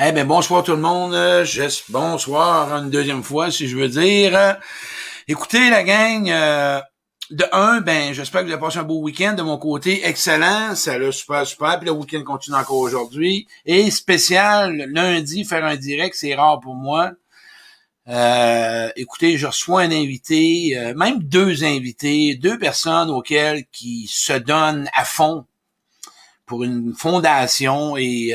Eh bien, bonsoir tout le monde. Euh, bonsoir une deuxième fois, si je veux dire. Écoutez, la gang, euh, de un, ben, j'espère que vous avez passé un beau week-end. De mon côté, excellent. Ça l'a super, super. Puis le week-end continue encore aujourd'hui. Et spécial, lundi, faire un direct, c'est rare pour moi. Euh, écoutez, je reçois un invité, même deux invités, deux personnes auxquelles qui se donnent à fond pour une fondation et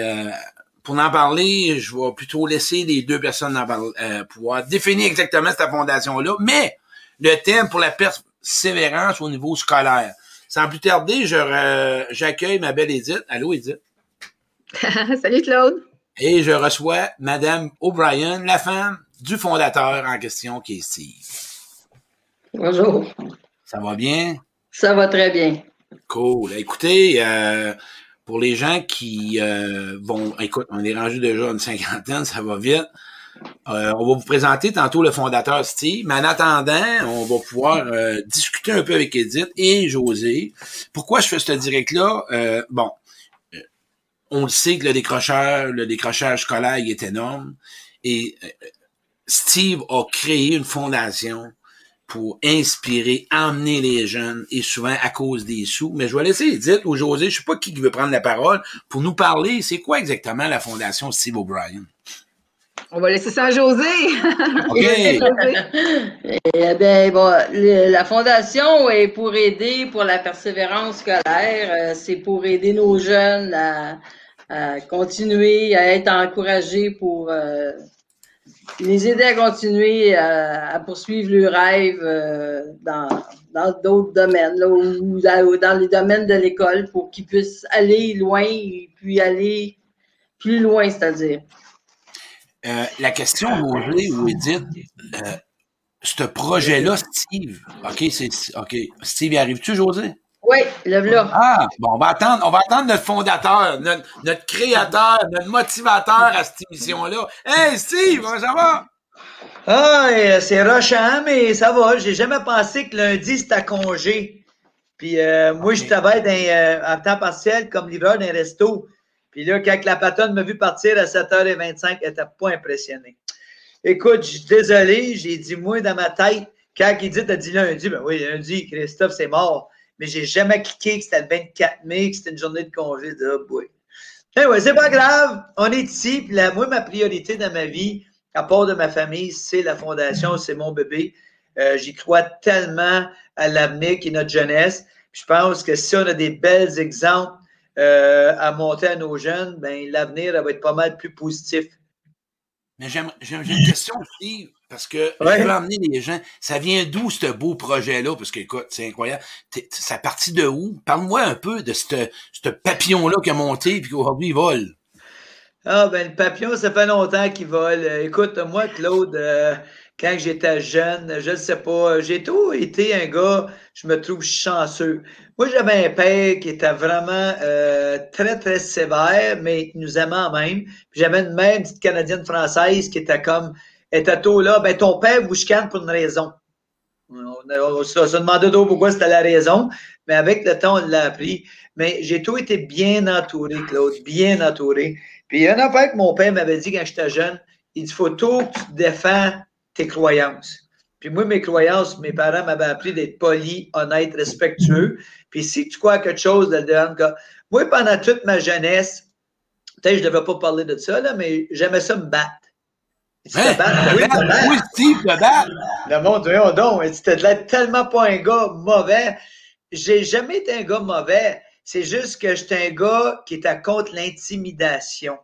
pour en parler, je vais plutôt laisser les deux personnes en parler, euh, pouvoir définir exactement cette fondation-là, mais le thème pour la persévérance au niveau scolaire. Sans plus tarder, j'accueille ma belle Edith. Allô, Edith? Salut, Claude. Et je reçois Madame O'Brien, la femme du fondateur en question, qui est Steve. Bonjour. Ça va bien? Ça va très bien. Cool. Écoutez, euh, pour les gens qui euh, vont, écoute, on est rendu déjà une cinquantaine, ça va vite. Euh, on va vous présenter tantôt le fondateur Steve, mais en attendant, on va pouvoir euh, discuter un peu avec Edith et José. Pourquoi je fais ce direct-là? bon, on le sait que le décrocheur, le décrochage scolaire est énorme et Steve a créé une fondation pour inspirer, emmener les jeunes, et souvent à cause des sous. Mais je vais laisser Edith ou José, je sais pas qui veut prendre la parole, pour nous parler, c'est quoi exactement la Fondation Steve O'Brien? On va laisser ça à José. OK. eh bien, bon, la Fondation est pour aider pour la persévérance scolaire. Euh, c'est pour aider nos jeunes à, continuer à être encouragés pour euh, les aider à continuer à, poursuivre le rêve euh, dans d'autres domaines, là, ou dans les domaines de l'école pour qu'ils puissent aller loin et puis aller plus loin, c'est-à-dire. Euh, la question, Roger ou Edith, euh, ce projet-là, Steve, OK, c'est OK. Steve, y arrive-tu, José? Oui, lève-là. Ah, bon, on va attendre, on va attendre notre fondateur, notre, créateur, notre motivateur à cette émission-là. Hey, Steve, ça va? Ah, c'est rochant, mais ça va. J'ai jamais pensé que lundi, c'était congé. Puis euh, moi, je travaille dans, euh, temps partiel comme livreur d'un resto. Puis là, quand la patronne m'a vu partir à 7h25, elle n'était pas impressionnée. Écoute, je suis désolé, j'ai dit, moi, dans ma tête, quand il dit, t'as dit lundi, ben oui, lundi, Christophe, c'est mort mais j'ai jamais cliqué que c'était le 24 mai, que c'était une journée de congé. De, oh boy. ouais, c'est pas grave, on est ici. Puis là, moi, ma priorité dans ma vie, à part de ma famille, c'est la fondation, c'est mon bébé. Euh, j'y crois tellement à l'avenir qui est notre jeunesse. je pense que si on a des belles exemples euh, à monter à nos jeunes, ben, l'avenir va être pas mal plus positif. Mais j'ai une question aussi, parce que je veux emmener les gens. Ça vient d'où ce beau projet-là? Parce que, écoute, c'est incroyable. Ça partit de où? Parle-moi un peu de ce papillon-là qui a monté et qu'aujourd'hui il vole. Ah, ben, le papillon, ça fait longtemps qu'il vole. Écoute, moi, Claude, euh, quand j'étais jeune, je ne sais pas, j'ai tout été un gars, je me trouve chanceux. Moi, j'avais un père qui était vraiment euh, très, très sévère, mais qui nous aimait en même. J'avais une mère, une petite Canadienne française, qui était comme, était tôt là, ben ton père vous chicane pour une raison. On, se demandait d'où pourquoi c'était la raison, mais avec le temps, on l'a appris. Mais j'ai tout été bien entouré, Claude, bien entouré. Puis il y a une affaire que mon père m'avait dit quand j'étais jeune, il dit, faut tout que tu défends tes croyances. Puis moi, mes croyances, mes parents m'avaient appris d'être poli, honnête, respectueux. Puis si tu crois à quelque chose, de le moi, pendant toute ma jeunesse, peut-être je ne devais pas parler de ça, là, mais j'aimais ça me battre. Tu hein? battre? Oui, te Oui, Steve, te battre. Le monde, voyons donc, tu tellement pas un gars mauvais. J'ai jamais été un gars mauvais. C'est juste que j'étais un gars qui était contre l'intimidation.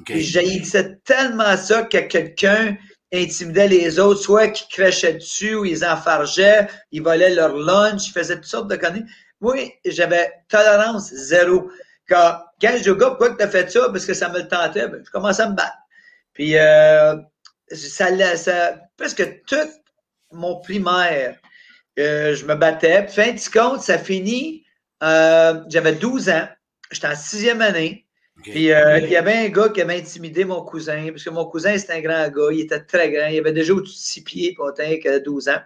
Okay. Puis tellement ça que quelqu'un intimidait les autres, soit qui crachaient dessus ou ils enfargeaient, ils volaient leur lunch, ils faisaient toutes sortes de conneries. Moi, j'avais tolérance zéro. Quand, quand je dis au gars, pourquoi tu as fait ça? Parce que ça me le tentait, ben, je commençais à me battre. Puis, euh, ça, ça, presque tout mon primaire, euh, je me battais. Fin de compte, ça finit, euh, j'avais 12 ans, j'étais en sixième année. Puis euh, il y avait un gars qui avait intimidé mon cousin, parce que mon cousin, c'était un grand gars, il était très grand, il avait déjà au-dessus de six pieds, pas que 12 ans.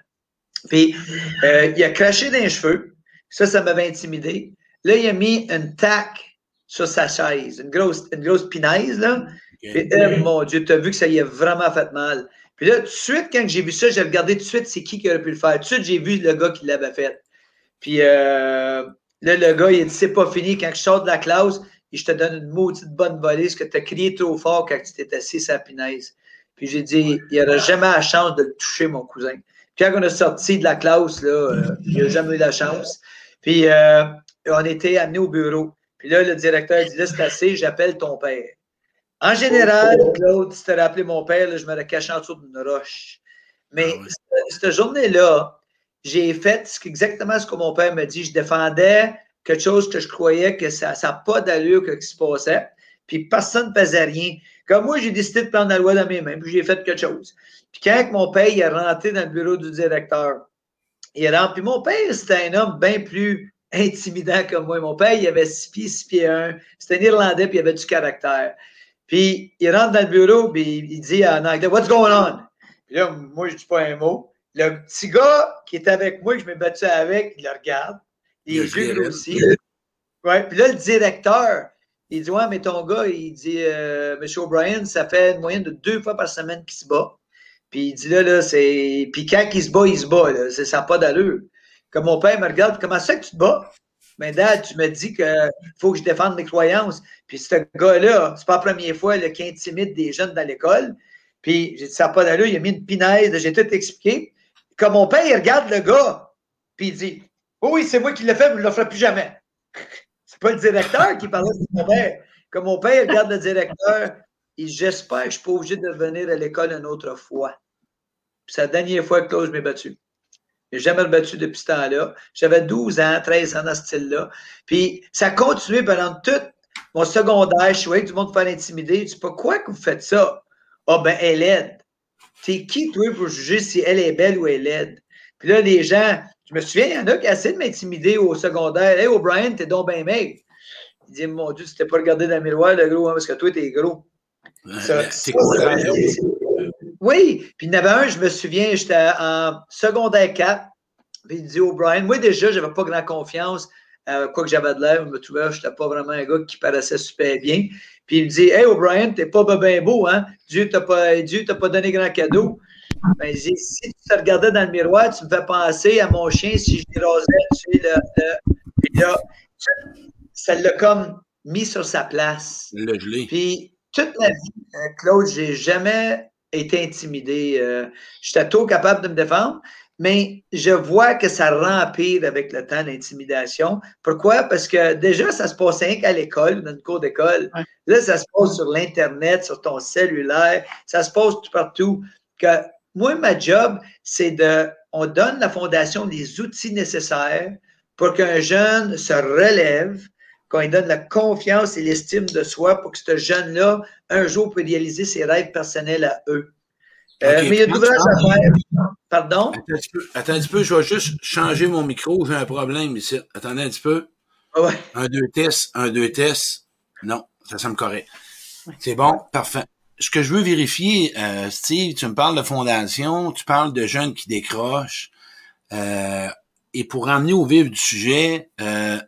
Puis il a craché dans les cheveux, ça, ça m'avait intimidé. Là, il a mis une tac sur sa chaise, une grosse, une grosse pinaise, là. Puis, eh, mon Dieu, tu as vu que ça y a vraiment fait mal. Puis là, tout de suite, quand j'ai vu ça, j'ai regardé tout de suite c'est qui qui aurait pu le faire. Tout de suite, j'ai vu le gars qui l'avait fait. Puis euh, là, le gars, il a dit c'est pas fini. Quand je sors de la classe, je te donne une maudite bonne volée parce que tu as crié trop fort quand tu t'es assis pinaise. Puis j'ai dit, il n'y aura jamais la chance de le toucher, mon cousin. Puis quand on est sorti de la classe, là, euh, il n'a jamais eu la chance. Puis euh, on était amené au bureau. Puis là, le directeur dit, là, c'est assez, j'appelle ton père. En général, Claude, si tu rappelé mon père, je me caché en dessous d'une roche. Mais ah cette, journée-là, j'ai fait exactement ce que mon père m'a dit. Je défendais quelque chose que je croyais que ça n'a pas d'allure que ce qui se passait. Puis personne ne faisait rien. Comme moi, j'ai décidé de prendre la loi dans mes mains, puis j'ai fait quelque chose. Puis quand mon père est rentré dans le bureau du directeur, il rentre. Puis mon père, c'était un homme bien plus intimidant que moi. Mon père, il avait six pieds, six pieds un. C'était un Irlandais, puis il avait du caractère. Puis il rentre dans le bureau, puis il dit en anglais, What's going on? Puis là, moi, je ne dis pas un mot. Le petit gars qui est avec moi, que je m'ai battu avec, il le regarde. Il est aussi. Ouais. Puis là, le directeur, il dit Ouais, mais ton gars, il dit euh, Monsieur O'Brien, ça fait une moyenne de deux fois par semaine qu'il se bat. Puis il dit là, là, c'est. Puis quand il se bat, il se bat. Là. Ça n'a pas d'allure. Comme mon père me regarde, comment ça que tu te bats? Mais dad, tu me dis qu'il faut que je défende mes croyances. Puis ce gars-là, c'est pas la première fois qu'il intimide des jeunes dans l'école. Puis j'ai dit, ça n'a pas d'allure, il a mis une pinaise, j'ai tout expliqué. Comme mon père, il regarde le gars, puis il dit, oh oui, c'est moi qui l'ai fait, mais je ne le ferai plus jamais. C'est pas le directeur qui parlait de mon père. Comme mon père il regarde le directeur, il j'espère que je ne suis pas obligé de venir à l'école une autre fois. c'est la dernière fois que je m'ai battu. Je n'ai jamais rebattu depuis ce temps-là. J'avais 12 ans, 13 ans dans ce style-là. Puis ça a continué pendant tout mon secondaire. Je voyais que du monde faire intimider. Je dis, pourquoi que vous faites ça? Ah, oh, ben, elle aide. T'es qui, toi, pour juger si elle est belle ou elle aide? Puis là, les gens, je me souviens, il y en a qui essaient de m'intimider au secondaire. Hey, O'Brien, t'es donc bien mec. Il dit, mon Dieu, tu t'es pas regardé dans le miroir, le gros, hein, parce que toi, t'es gros. c'est oui, puis il y en avait un, je me souviens, j'étais en secondaire 4, puis il dit O'Brien, moi déjà, je n'avais pas grand confiance, euh, quoi que j'avais de l'air, je me trouvais, je n'étais pas vraiment un gars qui paraissait super bien. Puis il me dit Hey O'Brien, t'es pas bien beau, hein? Dieu t'a pas, Dieu t'a pas donné grand cadeau. Ben, il dit, si tu te regardais dans le miroir, tu me fais penser à mon chien si je l'érosais, tu sais, le, Puis là, ça l'a comme mis sur sa place. Le gelé. Puis toute ma vie, euh, Claude, j'ai jamais été intimidé. Euh, J'étais tout capable de me défendre, mais je vois que ça rempire avec le temps l'intimidation. Pourquoi? Parce que déjà, ça se passe rien qu'à l'école, dans une cours d'école. Là, ça se passe sur l'Internet, sur ton cellulaire, ça se passe tout partout. Que moi, ma job, c'est de, on donne la fondation les outils nécessaires pour qu'un jeune se relève, qu'on lui donne la confiance et l'estime de soi pour que ce jeune-là, un jour, puisse réaliser ses rêves personnels à eux. Euh, mais il y a de l'ouvrage à faire. Pardon? Attends un, petit peu, je vais juste changer mon micro. J'ai un problème ici. Attendez un petit peu. Ah ouais. Un, deux tests, un, deux tests. Non, ça semble correct. C'est bon, parfait. Ce que je veux vérifier, euh, Steve, tu me parles de fondation, tu parles de jeunes qui décrochent. Euh, et pour emmener au vif du sujet, euh,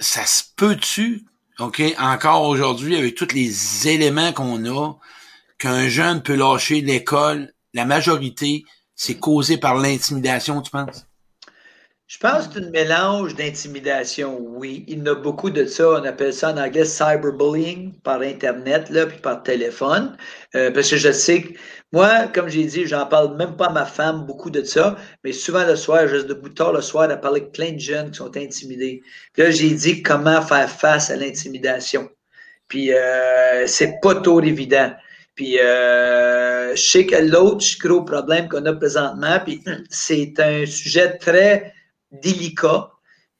ça se peut-tu, OK, encore aujourd'hui, avec tous les éléments qu'on a, qu'un jeune peut lâcher l'école, la majorité, c'est causé par l'intimidation, tu penses? Je pense que c'est un mélange d'intimidation, oui. Il y en a beaucoup de ça. On appelle ça en anglais cyberbullying par Internet, là, puis par téléphone. Euh, parce que je sais que moi, comme j'ai dit, j'en parle même pas à ma femme beaucoup de ça, mais souvent le soir, je reste debout tard le soir à parler avec plein de jeunes qui sont intimidés. Puis là, j'ai dit comment faire face à l'intimidation. Puis euh, c'est pas trop évident. Puis euh, je sais que l'autre gros problème qu'on a présentement, puis c'est un sujet très délicat,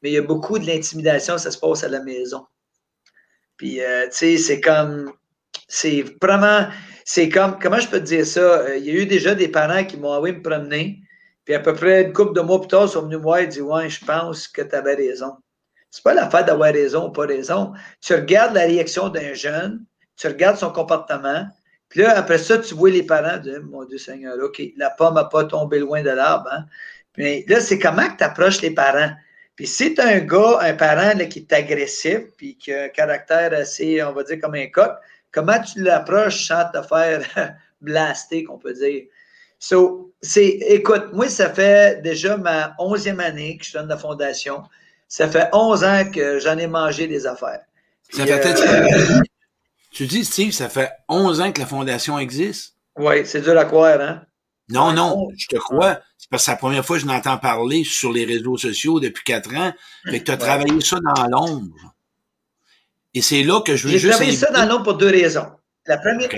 mais il y a beaucoup de l'intimidation, ça se passe à la maison. Puis, euh, tu sais, c'est comme, c'est vraiment, c'est comme, comment je peux te dire ça? Euh, il y a eu déjà des parents qui m'ont envoyé me promener, puis à peu près une couple de mois plus tard, ils sont venus me voir et disent Ouais, je pense que tu avais raison. C'est pas l'affaire d'avoir raison ou pas raison. Tu regardes la réaction d'un jeune, tu regardes son comportement, puis là, après ça, tu vois les parents dire Mon Dieu Seigneur, OK, la pomme n'a pas tombé loin de l'arbre. Hein? Mais là, c'est comment que tu approches les parents? Puis si tu un gars, un parent qui est agressif, puis qui a un caractère assez, on va dire, comme un coq, comment tu l'approches sans te faire blaster, qu'on peut dire? So, c'est, écoute, moi, ça fait déjà ma onzième année que je donne la fondation. Ça fait onze ans que j'en ai mangé des affaires. Ça fait euh, Tu dis, Steve, ça fait onze ans que la fondation existe? Oui, c'est dur à croire, hein? Non, non, je te crois. C'est parce que c'est la première fois que je n'entends parler sur les réseaux sociaux depuis quatre ans. Fait que tu as travaillé ça dans l'ombre. Et c'est là que je veux juste. J'ai travaillé ça dans l'ombre pour deux raisons. La première.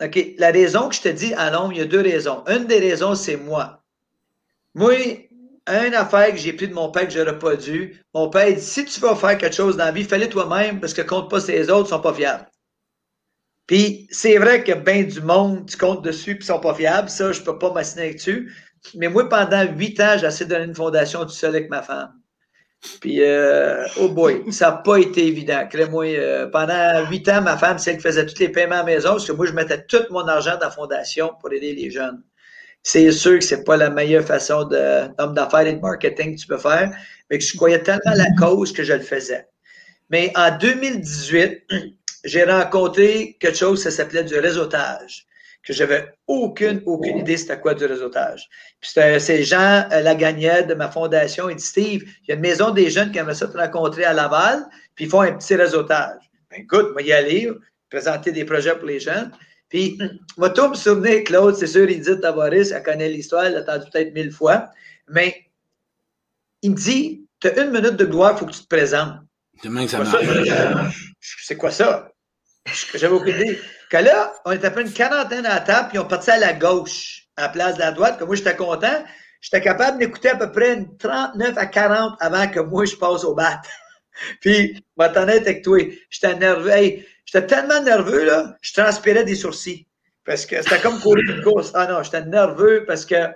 OK. La raison que je te dis à l'ombre, il y a deux raisons. Une des raisons, c'est moi. Moi, une affaire que j'ai pris de mon père que j'aurais pas dû, mon père dit si tu veux faire quelque chose dans la vie, fais-le toi-même parce que compte pas ces autres, sont pas fiables. Puis c'est vrai que bien du monde, tu comptes dessus puis sont pas fiables, ça, je peux pas m'assiner dessus. Mais moi, pendant huit ans, j'ai essayé de donner une fondation tout seul avec ma femme. Puis, euh, oh boy, ça n'a pas été évident. Crée-moi, euh, pendant huit ans, ma femme, c'est elle qui faisait tous les paiements à la maison, parce que moi, je mettais tout mon argent dans la fondation pour aider les jeunes. C'est sûr que c'est pas la meilleure façon d'homme d'affaires et de marketing que tu peux faire, mais que je croyais tellement à la cause que je le faisais. Mais en 2018, j'ai rencontré quelque chose, ça s'appelait du réseautage que j'avais aucune, aucune idée c'était quoi du réseautage. Puis c'est Jean euh, Lagagnette de ma fondation. Il dit Steve, il y a une maison des jeunes qui aimeraient ça te rencontrer à Laval, puis ils font un petit réseautage. Ben, écoute, moi y aller, présenter des projets pour les jeunes. Puis, moi, tout me souvenir, Claude, c'est sûr, il dit Tavares, elle connaît l'histoire, elle l'a entendu peut-être mille fois, mais il me dit Tu as une minute de gloire, il faut que tu te présentes. C'est quoi ça? J'avais aucune idée. Que là, on était à peu une quarantaine à la table, puis on partait à la gauche, à la place de la droite, que moi, j'étais content. J'étais capable d'écouter à peu près une 39 à 40 avant que moi, je passe au bat. puis, m'attendais avec toi. J'étais nerveux. j'étais tellement nerveux, là, je transpirais des sourcils. Parce que c'était comme courir une course. Ah non, j'étais nerveux parce que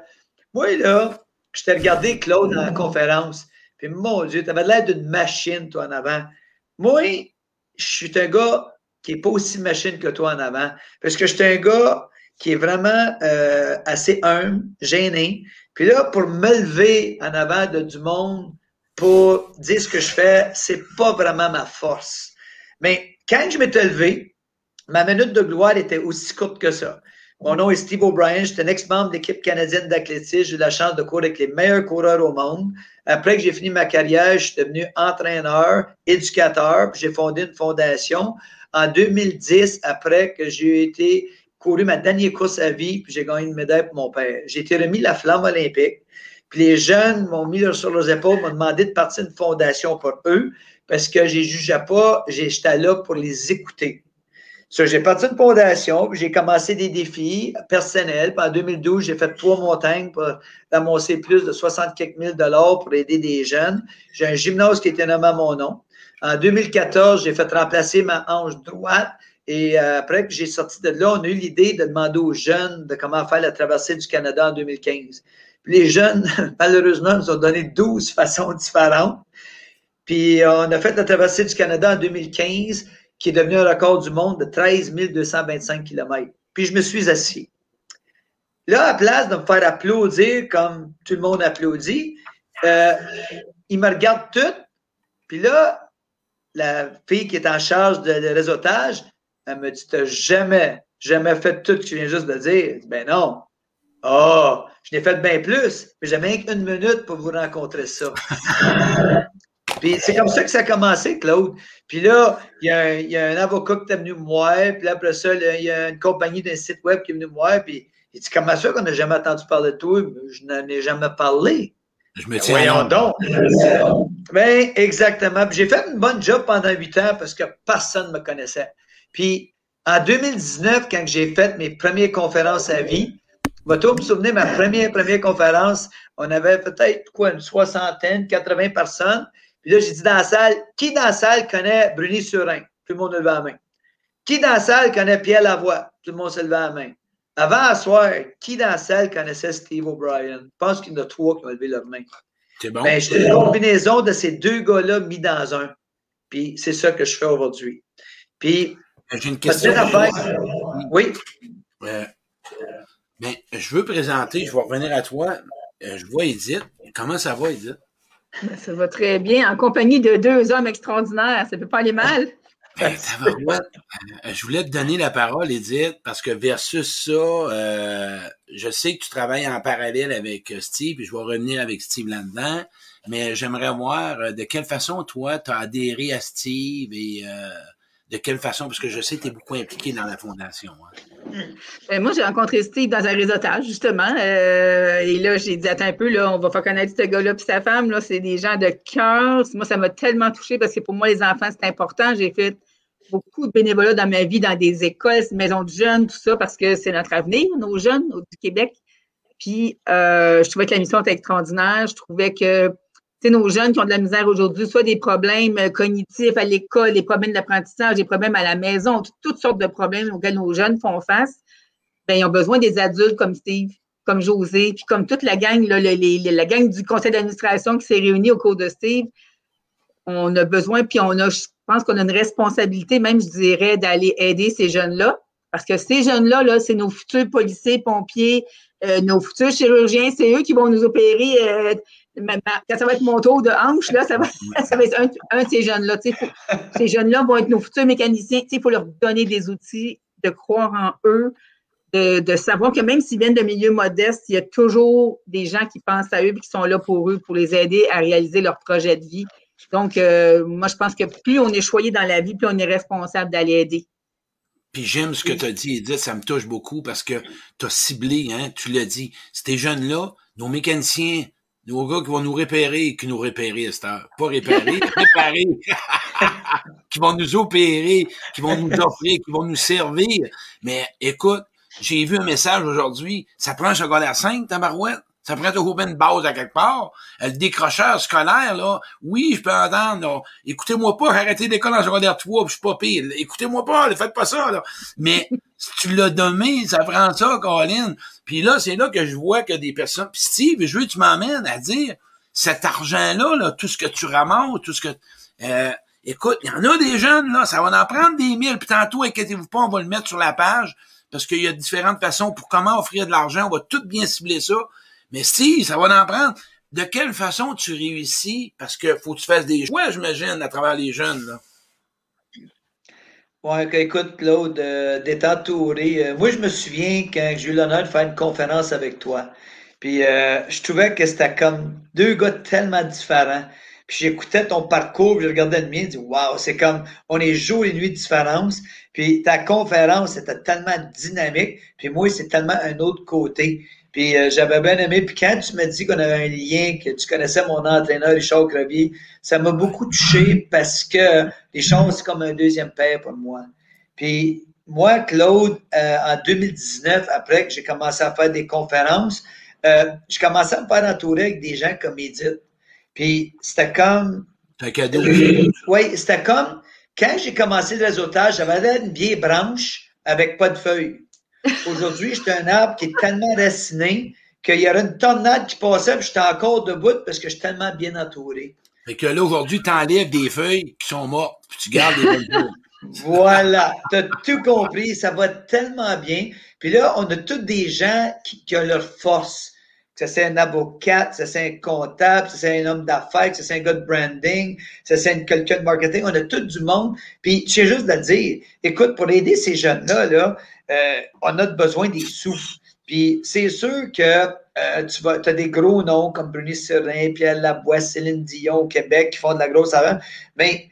moi, là, je t'ai regardé Claude dans la conférence. Puis, mon Dieu, tu avais l'air d'une machine, toi, en avant. Moi, je suis un gars qui n'est pas aussi machine que toi en avant. Parce que je suis un gars qui est vraiment euh, assez humble, gêné. Puis là, pour me lever en avant de du monde pour dire ce que je fais, c'est pas vraiment ma force. Mais quand je m'étais levé, ma minute de gloire était aussi courte que ça. Mon nom est Steve O'Brien, je suis un ex-membre de l'équipe canadienne d'athlétisme. J'ai eu la chance de courir avec les meilleurs coureurs au monde. Après que j'ai fini ma carrière, je suis devenu entraîneur, éducateur, puis j'ai fondé une fondation en 2010, après que j'ai été couru ma dernière course à vie, puis j'ai gagné une médaille pour mon père. J'ai été remis la flamme olympique. Puis les jeunes m'ont mis sur leurs épaules, m'ont demandé de partir une fondation pour eux, parce que je jugeais pas, j'étais là pour les écouter. So, j'ai parti une fondation, j'ai commencé des défis personnels. Puis en 2012, j'ai fait trois montagnes pour amasser plus de 64 000 pour aider des jeunes. J'ai un gymnase qui était nommé à mon nom. En 2014, j'ai fait remplacer ma hanche droite. Et euh, après que j'ai sorti de là, on a eu l'idée de demander aux jeunes de comment faire la traversée du Canada en 2015. Puis les jeunes, malheureusement, nous ont donné 12 façons différentes. Puis on a fait la traversée du Canada en 2015, qui est devenu un record du monde de 13 225 km. Puis je me suis assis. Là, à place de me faire applaudir comme tout le monde applaudit, euh, ils me regardent tout. Puis là, la fille qui est en charge de, réseautage, elle me dit Tu n'as jamais, jamais fait tout ce que tu viens juste de dire. ben non. Oh, je n'ai fait bien plus, mais même qu'une minute pour vous rencontrer ça. Puis c'est comme ça que ça a commencé, Claude. Puis là, il y, a un, avocat qui est venu me voir, puis après ça, il y a une compagnie d'un site web qui est venu me voir, puis il dit Comment ça qu'on n'a jamais entendu parler de toi? Je n'en ai jamais parlé. Je me tiens. Voyons donc. Ben, exactement. J'ai fait une bonne job pendant huit ans parce que personne ne me connaissait. Puis, en 2019, quand j'ai fait mes premières conférences à vie, vais me souvenir, ma première, première conférence, on avait peut-être quoi, une soixantaine, 80 personnes. Puis là, j'ai dit dans la salle, qui dans la salle connaît Bruni Surin? Tout le monde a levé la main. Qui dans la salle connaît Pierre Lavoie? Tout le monde s'est levé la main. Avant à soir, qui dans la salle connaissait Steve O'Brien? Je pense qu'il y en a trois qui ont levé leur main. C'est bon. Ben, une combinaison de ces deux gars-là mis dans un. Puis c'est ça que je fais aujourd'hui. Puis. Ben, j'ai une question. Oui? Euh, ben, je veux présenter, je vais revenir à toi. je vois Edith. Comment ça va, Edith? Ben, ça va très bien. En compagnie de deux hommes extraordinaires, ça ne peut pas aller mal. Euh, je voulais te donner la parole, Edith, parce que versus ça, euh, je sais que tu travailles en parallèle avec euh, Steve, et je vais revenir avec Steve là-dedans, mais j'aimerais voir de quelle façon, toi, tu as adhéré à Steve et de quelle façon, parce que je sais que tu es beaucoup impliqué dans la fondation. Hein. Ben, moi, j'ai rencontré Steve dans un réseautage, justement. et là, j'ai dit, attends un peu, là, on va faire connaître ce gars-là et sa femme. Là, c'est des gens de cœur. Moi, ça m'a tellement touché parce que pour moi, les enfants, c'est important. J'ai fait beaucoup de bénévolat dans ma vie, dans des écoles, maisons de jeunes, tout ça, parce que c'est notre avenir, nos jeunes du Québec. Puis, euh, je trouvais que la mission était extraordinaire. Je trouvais que, nos jeunes qui ont de la misère aujourd'hui, soit des problèmes cognitifs à l'école, des problèmes d'apprentissage, des problèmes à la maison, toutes sortes de problèmes auxquels nos jeunes font face, bien, ils ont besoin des adultes comme Steve, comme José, puis comme toute la gang, la gang du conseil d'administration qui s'est réunie au cours de Steve. On a besoin, puis on a pense qu'on a une responsabilité, même, je dirais, d'aller aider ces jeunes-là. Parce que ces jeunes-là, -là, c'est nos futurs policiers, pompiers, euh, nos futurs chirurgiens, c'est eux qui vont nous opérer. Euh, quand ça va être mon tour de hanche, là, ça va, ça va être un, de ces jeunes-là. Ces jeunes-là vont être nos futurs mécaniciens. Il faut leur donner des outils, de croire en eux, de, de, savoir que même s'ils viennent de milieux modestes, il y a toujours des gens qui pensent à eux et qui sont là pour eux, pour les aider à réaliser leur projet de vie. Donc, euh, moi, je pense que plus on est choyé dans la vie, plus on est responsable d'aller aider. Puis j'aime ce que tu as dit, Edith, ça me touche beaucoup parce que tu as ciblé, hein, tu l'as dit, ces jeunes-là, nos mécaniciens, nos gars qui vont nous repérer, qui nous repérer à cette heure. Pas réparer, réparer. qui vont nous opérer, qui vont nous offrir, qui vont nous servir. Mais écoute, j'ai vu un message aujourd'hui, ça prend un secondaire 5, ta marouette. Ça prend toujours une base à quelque part. Le décrocheur scolaire, là, oui, je peux entendre, écoutez-moi pas, arrêtez l'école en secondaire 3, je suis pas pire. Écoutez-moi pas, ne faites pas ça, là. Mais si tu l'as donné, ça prend ça, Colin. Puis là, c'est là que je vois que des personnes. Puis Steve, je veux que tu m'emmènes à dire cet argent-là, là, tout ce que tu ramasses, tout ce que. Euh, écoute, il y en a des jeunes, là, ça va en prendre des mille, puis tantôt, inquiétez-vous pas, on va le mettre sur la page, parce qu'il y a différentes façons pour comment offrir de l'argent, on va tout bien cibler ça. Mais si, ça va en prendre. De quelle façon tu réussis? Parce que faut que tu fasses des choix, j'imagine, à travers les jeunes. Là. Ouais, écoute, Claude, euh, d'être entouré. Moi, je me souviens quand j'ai eu l'honneur de faire une conférence avec toi. Puis euh, je trouvais que c'était comme deux gars tellement différents. Puis j'écoutais ton parcours, je regardais le mien, je dis Waouh, c'est comme on est jour et nuit de différence. Puis ta conférence était tellement dynamique. Puis moi, c'est tellement un autre côté. Puis euh, j'avais bien aimé. Puis quand tu m'as dit qu'on avait un lien, que tu connaissais mon entraîneur, Richard Crevier, ça m'a beaucoup touché parce que Richard, c'est comme un deuxième père pour moi. Puis moi, Claude, euh, en 2019, après que j'ai commencé à faire des conférences, euh, je commençais à me faire entourer avec des gens comme Edith. Puis c'était comme. Un cadeau. oui, c'était comme quand j'ai commencé le réseautage, j'avais une vieille branche avec pas de feuilles. Aujourd'hui, j'étais un arbre qui est tellement raciné qu'il y aurait une tornade qui passait, puis j'étais encore debout parce que je suis tellement bien entouré. Fait que là, aujourd'hui, tu enlèves des feuilles qui sont mortes, puis tu gardes les bonnes Voilà, tu as tout compris, ça va tellement bien. Puis là, on a tous des gens qui, qui ont leur force. Que c'est un avocat, que c'est un comptable, que c'est un homme d'affaires, que c'est un gars de branding, que c'est quelqu'un de marketing. On a tout du monde. Puis, j'ai juste de dire, écoute, pour aider ces jeunes-là, là, euh, on a besoin des sous. Puis c'est sûr que euh, tu vas, as des gros noms comme Bruni Serin, Pierre Laboisse, Céline Dion au Québec qui font de la grosse avant, mais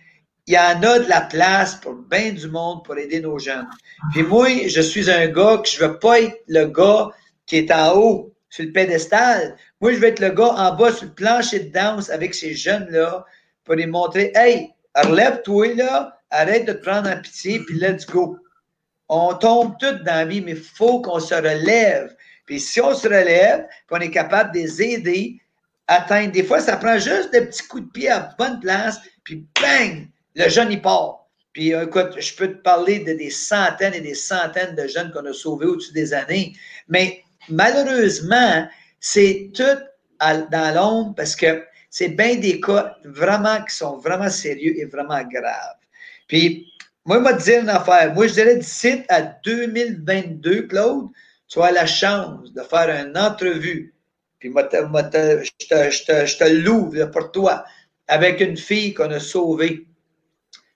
il y en a de la place pour bien du monde pour aider nos jeunes. Puis moi, je suis un gars que je veux pas être le gars qui est en haut sur le pédestal. Moi, je veux être le gars en bas sur le plancher de danse avec ces jeunes-là pour les montrer Hey, relève-toi là, arrête de te prendre en pitié, puis let's go. On tombe tous dans la vie, mais il faut qu'on se relève. Puis si on se relève, qu'on est capable de les aider à atteindre. Des fois, ça prend juste des petits coups de pied à bonne place, puis bang, le jeune, il part. Puis euh, écoute, je peux te parler de des centaines et des centaines de jeunes qu'on a sauvés au-dessus des années. Mais malheureusement, c'est tout dans l'ombre parce que c'est bien des cas vraiment qui sont vraiment sérieux et vraiment graves. Puis moi, je vais te dire une affaire. Moi, je dirais d'ici à 2022, Claude, tu as la chance de faire une entrevue. puis moi, je, te, je, te, l'ouvre pour toi, avec une fille qu'on a sauvée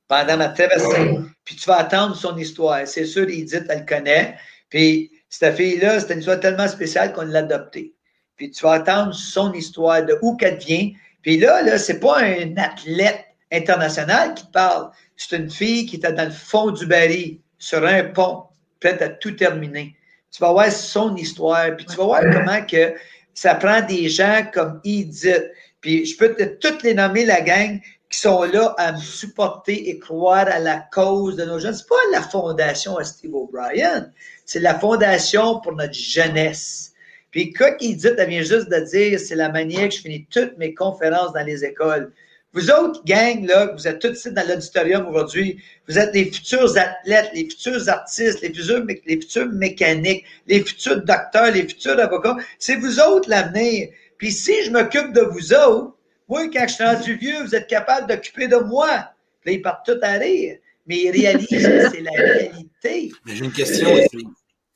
pendant ma traversée. Puis tu vas attendre son histoire. C'est sûr, Edith, elle connaît. Puis cette fille-là, c'est une histoire tellement spéciale qu'on l'a adoptée. Puis tu vas attendre son histoire, de où qu'elle vient. Puis là, là, c'est pas un athlète international qui te parle. C'est une fille qui était dans le fond du baril, sur un pont, prête à tout terminer. Tu vas voir son histoire, puis tu vas voir comment que ça prend des gens comme Edith. Puis je peux te toutes les nommer, la gang, qui sont là à supporter et croire à la cause de nos jeunes. C'est pas la fondation à Steve O'Brien, c'est la fondation pour notre jeunesse. Puis quoi Edith, elle vient juste de dire, c'est la manière que je finis toutes mes conférences dans les écoles. Vous autres, gang, là, vous êtes tous ici dans l'auditorium aujourd'hui, vous êtes les futurs athlètes, les futurs artistes, les futurs, les futurs mécaniques, les futurs docteurs, les futurs avocats. C'est vous autres l'avenir. Puis si je m'occupe de vous autres, moi, quand je suis rendu vieux, vous êtes capable d'occuper de moi. Puis là, ils partent tous à rire. Mais ils réalisent que c'est la réalité. J'ai une question.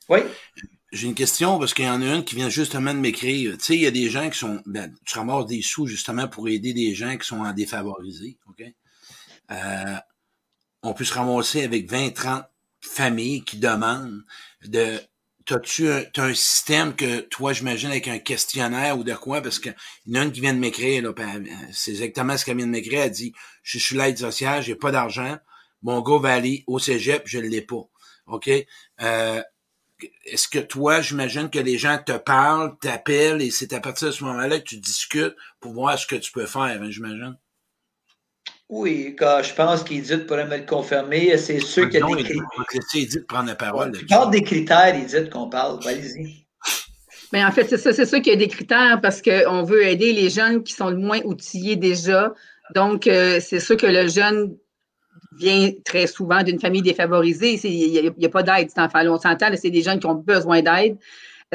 Oui. J'ai une question parce qu'il y en a une qui vient justement de m'écrire. Tu sais, il y a des gens qui sont. Ben, tu ramasses des sous justement pour aider des gens qui sont en défavorisés. OK? Euh, on peut se ramasser avec 20, 30 familles qui demandent de. T'as-tu un, un système que toi, j'imagine, avec un questionnaire ou de quoi? Parce qu'il y en a une qui vient de m'écrire, là, c'est exactement ce qu'elle vient de m'écrire. Elle dit Je suis l'aide sociale, j'ai pas d'argent, mon gars va aller au Cégep, je ne l'ai pas. OK? Euh, est-ce que toi, j'imagine que les gens te parlent, t'appellent et c'est à partir de ce moment-là que tu discutes pour voir ce que tu peux faire, hein, j'imagine? Oui, quand je pense qu'Edith pourrait me le confirmer. C'est sûr qu'il y a des critères. prendre la parole. Tu parles des critères, Edith, qu'on parle. Allez-y. Mais en fait, c'est ça, c'est sûr qu'il y a des critères parce qu'on veut aider les jeunes qui sont le moins outillés déjà. Donc, euh, c'est sûr que le jeune vient très souvent d'une famille défavorisée. Il n'y a, pas d'aide, cet enfant On s'entend, c'est des jeunes qui ont besoin d'aide.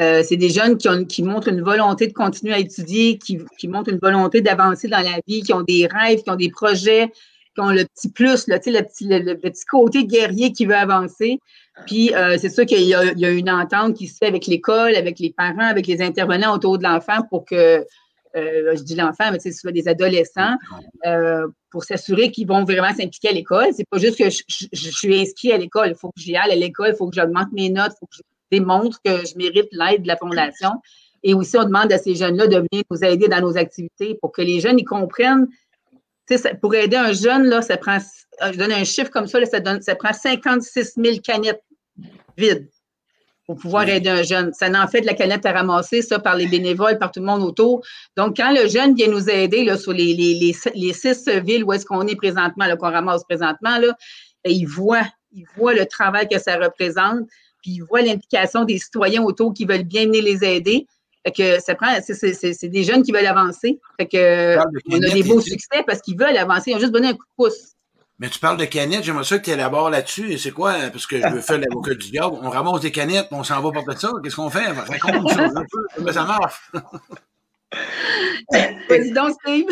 Euh, c'est des jeunes qui, ont, qui montrent une volonté de continuer à étudier, qui, qui montrent une volonté d'avancer dans la vie, qui ont des rêves, qui ont des projets, qui ont le petit plus, le, petit, le, petit côté guerrier qui veut avancer. Puis euh, c'est sûr qu'il y, y, a une entente qui se fait avec l'école, avec les parents, avec les intervenants autour de l'enfant pour que euh, je dis l'enfant, mais c'est soit des adolescents, euh, pour s'assurer qu'ils vont vraiment s'impliquer à l'école. C'est pas juste que je, suis inscrit à l'école, il faut que j'y aille à l'école, il faut que j'augmente mes notes, il faut que je démontre que je mérite l'aide de la fondation. Et aussi, on demande à ces jeunes-là de venir nous aider dans nos activités pour que les jeunes y comprennent. pour aider un jeune, là, ça prend, je donne un chiffre comme ça, ça, donne, ça prend 56 000 canettes vides pour pouvoir aider un jeune. Ça en fait de la canette à ramasser, ça, par les bénévoles, par tout le monde autour. Donc, quand le jeune vient nous aider là, sur les, les, les, six villes où est-ce qu'on est présentement, qu'on ramasse présentement, là, ben, il voit, il voit le travail que ça représente, puis il voit l'implication des citoyens autour qui veulent bien venir les aider. Fait que ça prend, c'est des jeunes qui veulent avancer. Fait que, on a des beaux succès parce qu'ils veulent avancer. Ils ont juste donné un coup de pouce. Mais tu parles de canettes, j'aimerais ça que tu élabores là-dessus. Et c'est quoi? Parce que je veux faire l'avocat du diable. On ramasse des canettes, on s'en va porter ça. Qu'est-ce qu'on fait? Raconte ça un peu. Mais ça marche. Président Steve.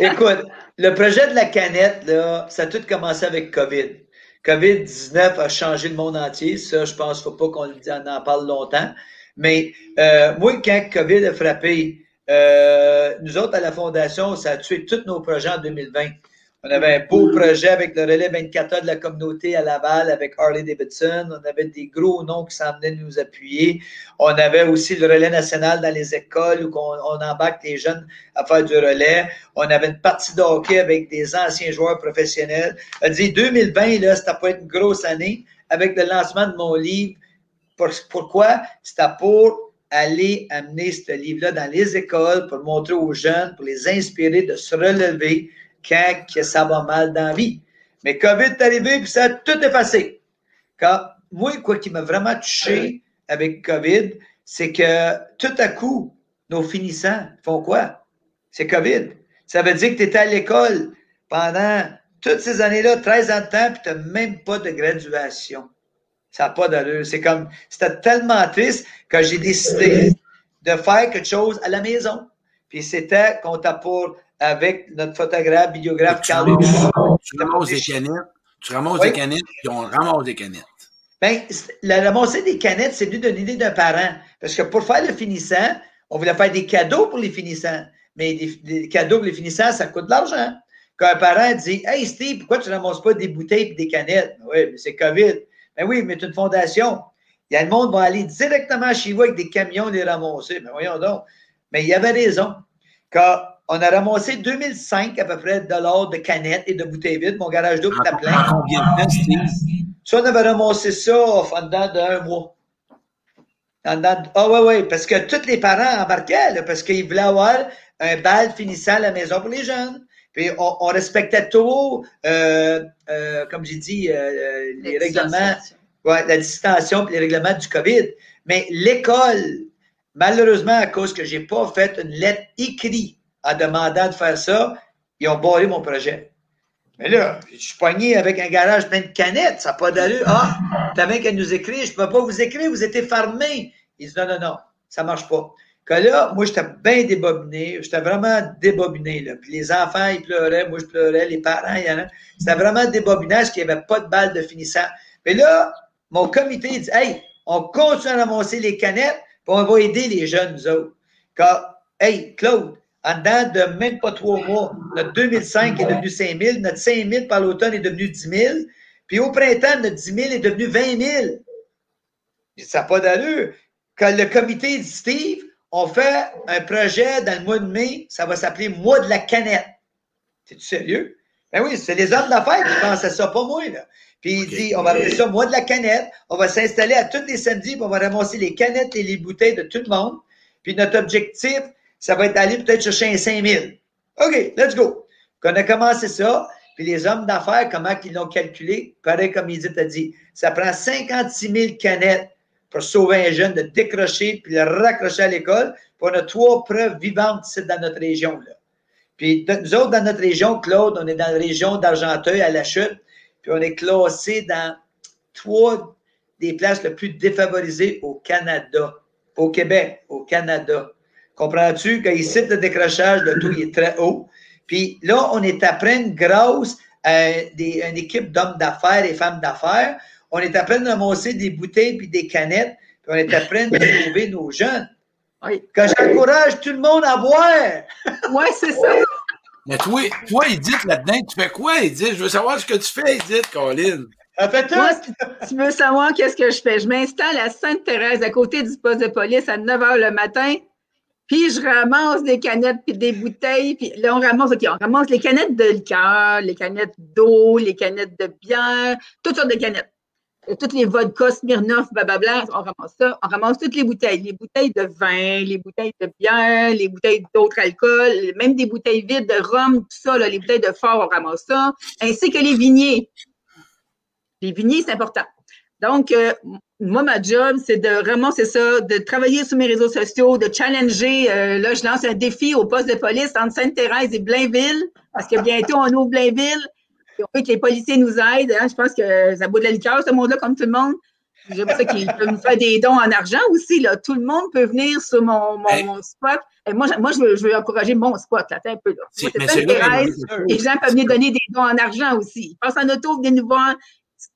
Écoute, le projet de la canette, là, ça a tout commencé avec COVID. COVID-19 a changé le monde entier. Ça, je pense qu'il ne faut pas qu'on en parle longtemps. Mais euh, moi, quand COVID a frappé, euh, nous autres, à la Fondation, ça a tué tous nos projets en 2020. On avait un beau projet avec le relais 24 heures de la communauté à Laval avec Harley Davidson. On avait des gros noms qui s'en venaient nous appuyer. On avait aussi le relais national dans les écoles où on, embarque les jeunes à faire du relais. On avait une partie de hockey avec des anciens joueurs professionnels. On dit 2020, là, c'était pas une grosse année avec le lancement de mon livre. Pourquoi? C'était pour aller amener ce livre-là dans les écoles pour montrer aux jeunes, pour les inspirer de se relever, quand que ça va mal dans la vie. Mais COVID est arrivé, puis ça a tout effacé. Quand, moi, quoi qui m'a vraiment touché avec COVID, c'est que tout à coup, nos finissants font quoi? C'est COVID. Ça veut dire que tu étais à l'école pendant toutes ces années-là, 13 ans de temps, puis tu n'as même pas de graduation. Ça n'a pas d'allure. C'est comme, c'était tellement triste que j'ai décidé de faire quelque chose à la maison. Puis c'était qu'on pour avec notre photographe, biographe Carl Tu ramasses des canettes, tu ramasses des canettes, puis on ramasse des canettes. Bien, la ramasser des canettes, c'est venu d'une idée d'un parent. Parce que pour faire le finissant, On voulait faire des cadeaux pour les finissants. Mais des, cadeaux pour les finissants, ça coûte de l'argent. Quand un parent dit Hey Steve, pourquoi tu ne ramasses pas des bouteilles et des canettes? Oui, mais c'est COVID. Ben oui, mais tu une fondation. Il y a le monde qui va aller directement chez vous avec des camions les ramasser. Mais ben voyons donc. Mais il y avait raison. Quand on a ramassé 2005 à peu près de dollars de canettes et de bouteilles vides, mon garage d'eau était plein. En combien de temps, Steve? Ça, on avait ramassé ça en dedans d'un mois. En dedans Ah oui, oui, parce que tous les parents embarquaient, parce qu'ils voulaient avoir un bal finissant à la maison pour les jeunes. Puis on, respectait tout, euh, euh, comme j'ai dit, euh, les règlements, ouais, la distanciation et les règlements du COVID. Mais l'école, malheureusement, à cause que je n'ai pas fait une lettre écrite en demandant de faire ça, ils ont barré mon projet. Mais là, je suis poigné avec un garage plein de canettes, ça n'a pas d'allure. Ah, t'avais qu'à nous écrire, je ne peux pas vous écrire, vous êtes fermé. Ils disent non, non, non, ça ne marche pas. Que là, moi, j'étais bien débobiné, j'étais vraiment débobiné. Là. Puis les enfants, ils pleuraient, moi, je pleurais, les parents, il y en a. C'était vraiment débobiné parce qu'il n'y avait pas de balle de finissant. Mais là, mon comité dit Hey, on continue à ramasser les canettes, puis on va aider les jeunes, nous autres. Car, hey, Claude, en dedans de même pas trois mois, notre 2005 est devenu 5 000, notre 5 000 par l'automne est devenu 10 000, puis au printemps, notre 10 000 est devenu 20 000. Ça n'a pas d'allure. Quand le comité dit Steve, on fait un projet dans le mois de mai, ça va s'appeler Mois de la canette. C'est-tu sérieux? Ben oui, c'est les hommes d'affaires qui pensent à ça, pas moi, là. Puis il dit, on va appeler ça Mois de la canette, on va s'installer à tous les samedis, puis on va ramasser les canettes et les bouteilles de tout le monde. Puis notre objectif, ça va être d'aller peut-être chercher un 5 000. OK, let's go. Quand on a commencé ça, puis les hommes d'affaires, comment ils l'ont calculé? Pareil comme Edith a dit, ça prend 56 000 canettes pour sauver un jeune de décrocher puis le raccrocher à l'école. Puis on a trois preuves vivantes ici dans notre région. Là. Puis nous autres, dans notre région, Claude, on est dans la région d'Argenteuil à la chute, puis on est classé dans trois des places les plus défavorisées au Canada, au Québec, au Canada. Comprends-tu qu'ici, le décrochage, le taux est très haut. Puis là, on est après grâce à des, une équipe d'hommes d'affaires et femmes d'affaires. On est après de ramasser des bouteilles puis des canettes. Puis on est après de sauver nos jeunes. Quand j'encourage tout le monde à boire. oui, c'est ça. Mais toi, toi, Edith, là-dedans, tu fais quoi, Edith? Je veux savoir ce que tu fais, Edith, Colin. Moi, tu veux savoir qu'est-ce que je fais? Je m'installe à Sainte-Thérèse, à côté du poste de police, à 9 h le matin. Puis je ramasse des canettes puis des bouteilles. Puis là, on ramasse, OK, on ramasse les canettes de liqueur, les canettes d'eau, les canettes de bière, toutes sortes de canettes. Toutes les vodkas, Smirnoff, blablabla, on ramasse ça. On ramasse toutes les bouteilles. Les bouteilles de vin, les bouteilles de bière, les bouteilles d'autres alcools, même des bouteilles vides de rhum, tout ça, là, les bouteilles de fort, on ramasse ça. Ainsi que les vigniers. Les vigniers, c'est important. Donc, euh, moi, ma job, c'est de ramasser ça, de travailler sur mes réseaux sociaux, de challenger. Euh, là, je lance un défi au poste de police entre Sainte-Thérèse et Blainville, parce que bientôt, on ouvre Blainville. Et on veut que les policiers nous aident. Hein. Je pense que ça bout de la liqueur, ce monde-là, comme tout le monde. J'aime ça qu'ils peuvent me faire des dons en argent aussi. Là. Tout le monde peut venir sur mon, mon, spot. Et moi, moi je, veux, je veux encourager mon spot. Là, un peu, là. c'est Sainte-Thérèse. Les gens peuvent venir donner des dons en argent aussi. Ils passent en auto, venez nous voir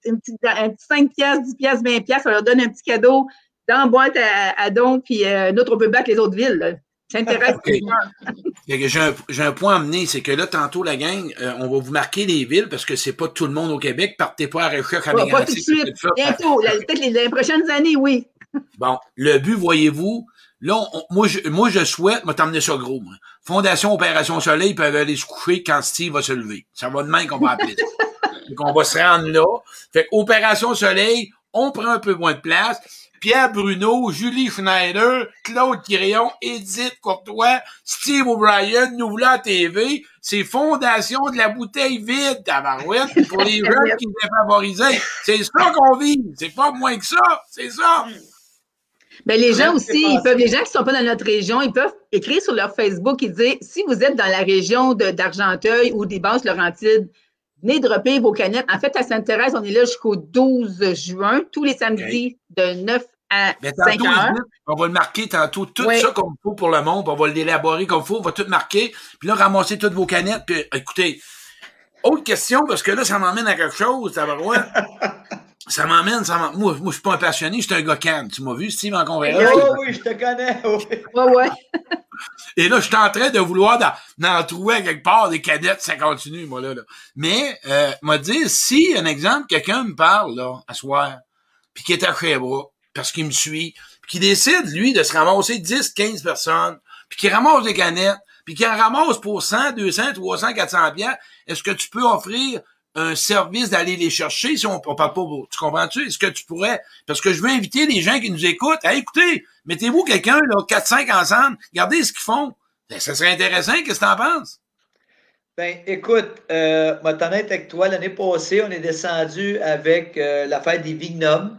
un petit, un petit 5 piastres, 10 piastres, 20 piastres, on leur donne un petit cadeau dans la boîte à, à dons, puis euh, nous autres, on peut battre les autres villes. Ça intéresse J'ai un, un, point à mener, c'est que là, tantôt, la gang, euh, on va vous marquer les villes parce que c'est pas tout le monde au Québec. Partez pas à recherche à Pas, pas tout de suite, bientôt. Peut-être les, les, prochaines années, oui. bon, le but, voyez-vous, là, moi, je, moi, je souhaite, moi, t'emmener ça gros, moi. Fondation Opération Soleil, ils peuvent aller se coucher quand Steve va se lever. Ça va demain qu'on va appeler ça. Donc, on va se rendre là. Fait Opération Soleil, on prend un peu moins de place. Pierre Bruno, Julie Schneider, Claude Quirion, Edith Courtois, Steve O'Brien, nous voilà TV. C'est Fondation de la bouteille vide, tabarouette, pour les jeunes qui sont favorisés. C'est ça qu'on vit. C'est pas moins que ça. C'est ça. Mais ben, les gens aussi, ils peuvent, les gens qui sont pas dans notre région, ils peuvent écrire sur leur Facebook et dire, si vous êtes dans la région d'Argenteuil ou des Basses Laurentides, Venez dropper vos canettes. En fait, à Sainte-Thérèse, on est là jusqu'au 12 juin, tous les samedis de 9 à 5 heures. On va le marquer tantôt, tout ça comme il faut pour le monde, on va l'élaborer comme il faut, on va tout marquer, puis là, ramasser toutes vos canettes, puis écoutez, autre question, parce que là, ça m'emmène à quelque chose, ça va ça m'emmène, ça m'emmène. Moi, moi, je suis pas un passionné, je suis un gars calme. Tu m'as vu, Steve, en conférence? Oh, oui, je te connais. Oui. Ouais, ouais. Et là, je suis en train de vouloir d'en trouver quelque part des cadettes, ça continue, moi, là. là. Mais, euh, m'a dit, si, un exemple, quelqu'un me parle, là, à soir, puis qui est à Sherbrooke, parce qu'il me suit, puis qui décide, lui, de se ramasser 10, 15 personnes, puis qui ramasse des canettes, puis qui en ramasse pour 100, 200, 300, 400 bières, est-ce que tu peux offrir un service d'aller les chercher si on, parle pas tu comprends-tu? Est-ce que tu pourrais? Parce que je veux inviter les gens qui nous écoutent à écouter mettez-vous quelqu'un là 4 5 ensemble regardez ce qu'ils font ben, ça serait intéressant qu'est-ce que tu en penses? Ben, écoute, euh, honnête avec toi, l'année passée, on est descendu avec euh, l'affaire des Vignobles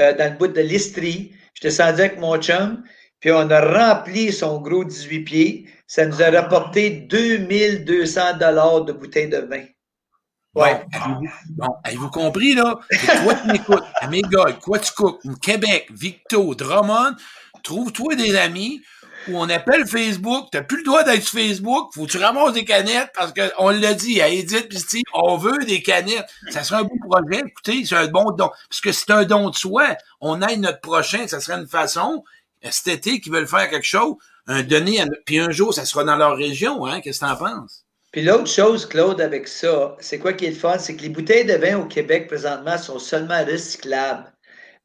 euh, dans le bout de l'Istrie. Je descendu avec mon chum, puis on a rempli son gros 18 pieds. Ça nous a rapporté 2200 dollars de bouteilles de vin. Ouais. Bon, avez-vous compris, là? toi qui m'écoutes, quoi tu coupes? Québec, Victo, Drummond, trouve-toi des amis où on appelle Facebook, t'as plus le droit d'être sur Facebook, faut que tu ramasses des canettes parce qu'on l'a dit à Edith pis Steve, on veut des canettes. Ça serait un bon projet, écoutez, c'est un bon don. Parce que c'est un don de soi. On aide notre prochain, ça serait une façon, cet été, qui veulent faire quelque chose, un donner, puis un jour, ça sera dans leur région, hein? Qu'est-ce que t'en penses? Puis l'autre chose, Claude, avec ça, c'est quoi qui est le fun? C'est que les bouteilles de vin au Québec, présentement, sont seulement recyclables.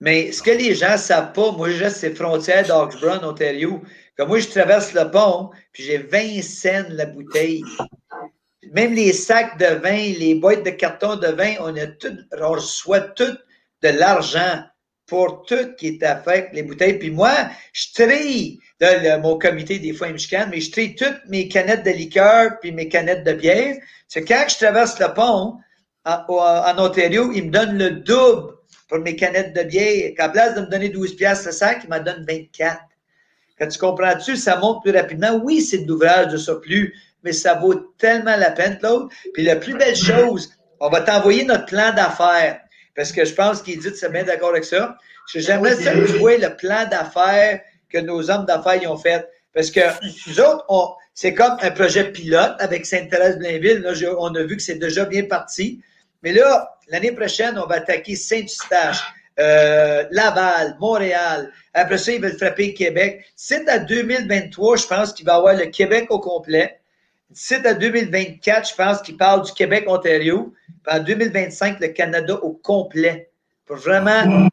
Mais ce que les gens ne savent pas, moi, je c'est frontières d'Oxborough, Ontario. Comme moi, je traverse le pont, puis j'ai 20 cents la bouteille. Même les sacs de vin, les boîtes de carton de vin, on a tout, on reçoit tout de l'argent pour tout qui est à faire les bouteilles. Puis moi, je trie, dans mon comité, des fois, il me mais je trie toutes mes canettes de liqueur puis mes canettes de bière. C'est quand je traverse le pont en, Ontario, il me donne le double pour mes canettes de bière. Qu'à place de me donner 12 piastres le sac, il m'en donne 24. Quand tu comprends-tu, ça monte plus rapidement. Oui, c'est de l'ouvrage de ça plus, mais ça vaut tellement la peine, Claude. Puis la plus belle chose, on va t'envoyer notre plan d'affaires parce que je pense qu'il dit c'est bien d'accord avec ça. J'aimerais ça jouer le plan d'affaires que nos hommes d'affaires ont fait. Parce que nous autres, c'est comme un projet pilote avec Sainte-Thérèse-Blainville. Là, on a vu que c'est déjà bien parti. Mais là, l'année prochaine, on va attaquer Saint-Eustache, euh, Laval, Montréal. Après ça, ils veulent frapper Québec. C'est à 2023, je pense qu'il va y avoir le Québec au complet. C'est à 2024, je pense qu'il parle du Québec-Ontario. En 2025, le Canada au complet. Pour vraiment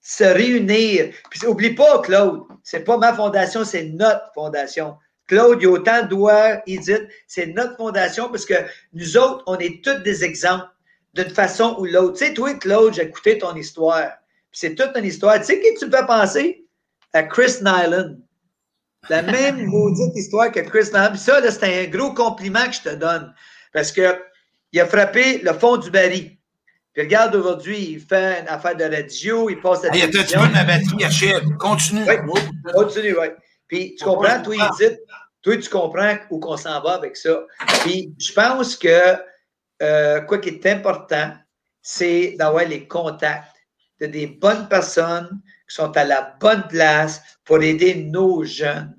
se réunir. Puis oublie pas, Claude, c'est pas ma fondation, c'est notre fondation. Claude, il y a autant de doigts, Edith, c'est notre fondation parce que nous autres, on est tous des exemples d'une façon ou l'autre. Tu sais, toi, Claude, j'ai écouté ton histoire. C'est toute une histoire. Tu sais qui tu me fais penser? À Chris Nyland. La même maudite histoire que Chris Nyland. ça, c'est un gros compliment que je te donne. Parce que il a frappé le fond du baril. Puis regarde, aujourd'hui, il fait une affaire de radio, il passe la hey, télévision. tu ma batterie achève? Continue. Oui, continue, oui. Puis tu comprends, toi, Edith, toi, tu comprends où qu'on s'en va avec ça. Puis je pense que euh, quoi qui est important, c'est d'avoir les contacts de des bonnes personnes qui sont à la bonne place pour aider nos jeunes.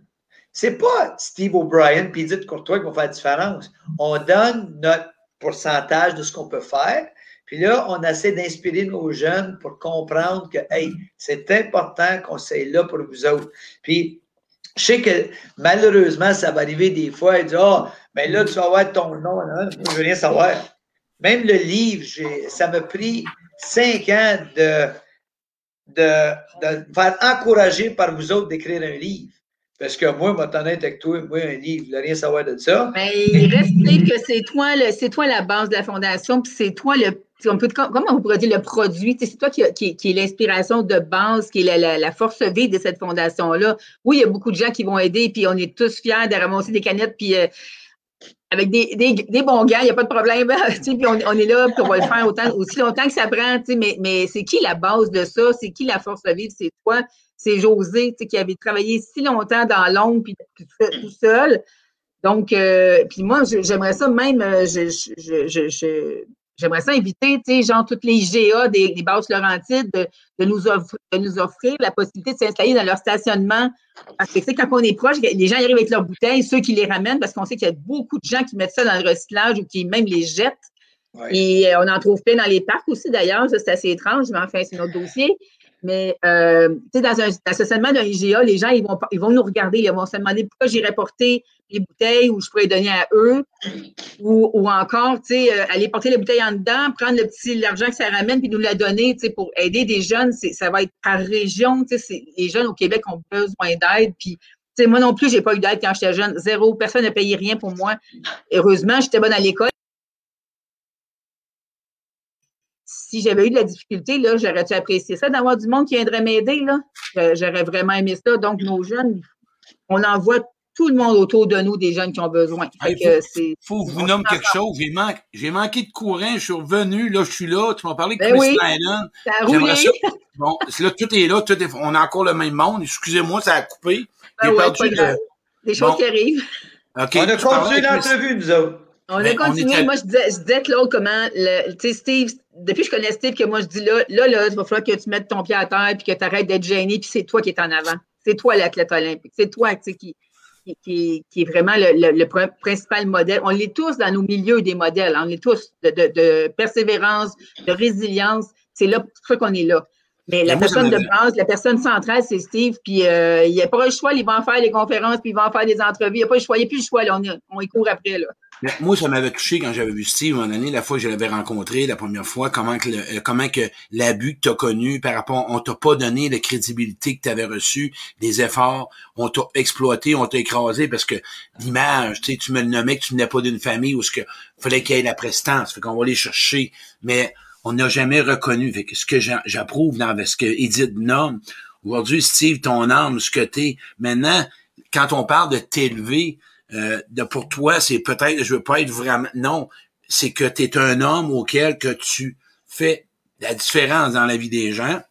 C'est pas Steve O'Brien puis Edith Courtois qui vont faire la différence. On donne notre pourcentage de ce qu'on peut faire, puis là, on essaie d'inspirer nos jeunes pour comprendre que, hey, c'est important qu'on soit là pour vous autres. Puis, je sais que malheureusement, ça va arriver des fois, ils disent, oh, mais là, tu vas avoir ton nom, là. je veux rien savoir. Même le livre, ça m'a pris cinq ans de, de, faire encourager par vous autres d'écrire un livre. Parce que moi, honnête avec toi, moi, un livre, je rien savoir de ça. Mais il reste que c'est toi, toi la base de la fondation, puis c'est toi le on peut, comment on pourrait dire le produit? C'est toi qui, qui, est l'inspiration de base, qui est la, force vive de cette fondation-là. Oui, il y a beaucoup de gens qui vont aider, puis on est tous fiers de ramasser des canettes, puis euh, avec des, bons gars, il n'y a pas de problème. puis on, est là, puis on va le faire aussi longtemps que ça prend. Mais, mais c'est qui la base de ça? C'est qui la force vive? C'est toi. C'est José, qui avait travaillé si longtemps dans l'ombre, puis tout seul. Donc, euh, puis moi, j'aimerais ça même, euh, je, J'aimerais ça inviter, tu sais, genre, toutes les IGA des, bases Laurentides de, de, nous offrir, de nous offrir la possibilité de s'installer dans leur stationnement. Parce que, tu sais, quand on est proche, les gens arrivent avec leurs bouteilles, ceux qui les ramènent, parce qu'on sait qu'il y a beaucoup de gens qui mettent ça dans le recyclage ou qui même les jettent. Et on en trouve plein dans les parcs aussi, d'ailleurs. Ça, c'est assez étrange, mais enfin, c'est notre dossier. Mais, euh, tu sais, dans un stationnement d'un IGA, les gens, ils vont, ils vont nous regarder, ils vont se demander pourquoi j'irais porter les bouteilles ou je pourrais donner à eux. Ou, ou encore, tu sais, euh, aller porter les bouteilles en dedans, prendre le petit, l'argent que ça ramène puis nous la donner, tu sais, pour aider des jeunes. Ça va être par région, tu sais, les jeunes au Québec ont besoin d'aide. Puis, tu sais, moi non plus, j'ai pas eu d'aide quand j'étais jeune. Zéro. Personne n'a payé rien pour moi. Heureusement, j'étais bonne à l'école. Si j'avais eu de la difficulté, là, j'aurais-tu apprécié ça d'avoir du monde qui viendrait m'aider, là? J'aurais vraiment aimé ça. Donc, nos jeunes, on envoie tout le monde autour de nous des jeunes qui ont besoin. Il faut, vous nommer quelque chose. J'ai manqué, de courant, je suis revenu, là, je suis là. Tu m'as parlé de ben Chris oui, Ça a roulé. Bon, là, tout est là, tout est, on a encore le même monde. Excusez-moi, ça a coupé. Ben perdu Des choses qui arrivent. on a continué l'entrevue, nous autres. On a continué. Moi, je disais, je disais Claude, comment, tu sais, Steve, depuis que je connais Steve, que moi, je dis là, là, là, il va falloir que tu mettes ton pied à terre puis que tu arrêtes d'être gêné, puis c'est toi qui es en avant. C'est toi l'athlète olympique. C'est toi, tu sais, qui, qui, qui, est vraiment le, principal modèle. On est tous dans nos milieux des modèles. On est tous de, de, persévérance, de résilience. C'est là pour ça qu'on est là. Mais la personne de base, la personne centrale, c'est Steve. Puis euh, il n'y a pas le choix. Il va en faire des conférences, puis il va en faire des entrevues. Il n'y a pas le choix. Il n'y a plus le choix. Là. On, on y court après. Là moi, ça m'avait touché quand j'avais vu Steve un année, la fois que je l'avais rencontré, la première fois, comment que euh, comment que l'abus que connu par rapport, on t'a pas donné la crédibilité que tu avais reçue, des efforts, on t'a exploité, on t'a écrasé parce que l'image, tu sais, tu me le nommais que tu n'es pas d'une famille où ce que fallait qu'il y ait la prestance, fait qu'on va aller chercher, mais on n'a jamais reconnu. Fait que ce que j'approuve dans ce que Edith nomme, aujourd'hui, Steve, ton âme, ce que t'es, maintenant, quand on parle de t'élever, euh, de, pour toi, c'est peut-être, je veux pas être vraiment, non, c'est que tu es un homme auquel que tu fais la différence dans la vie des gens.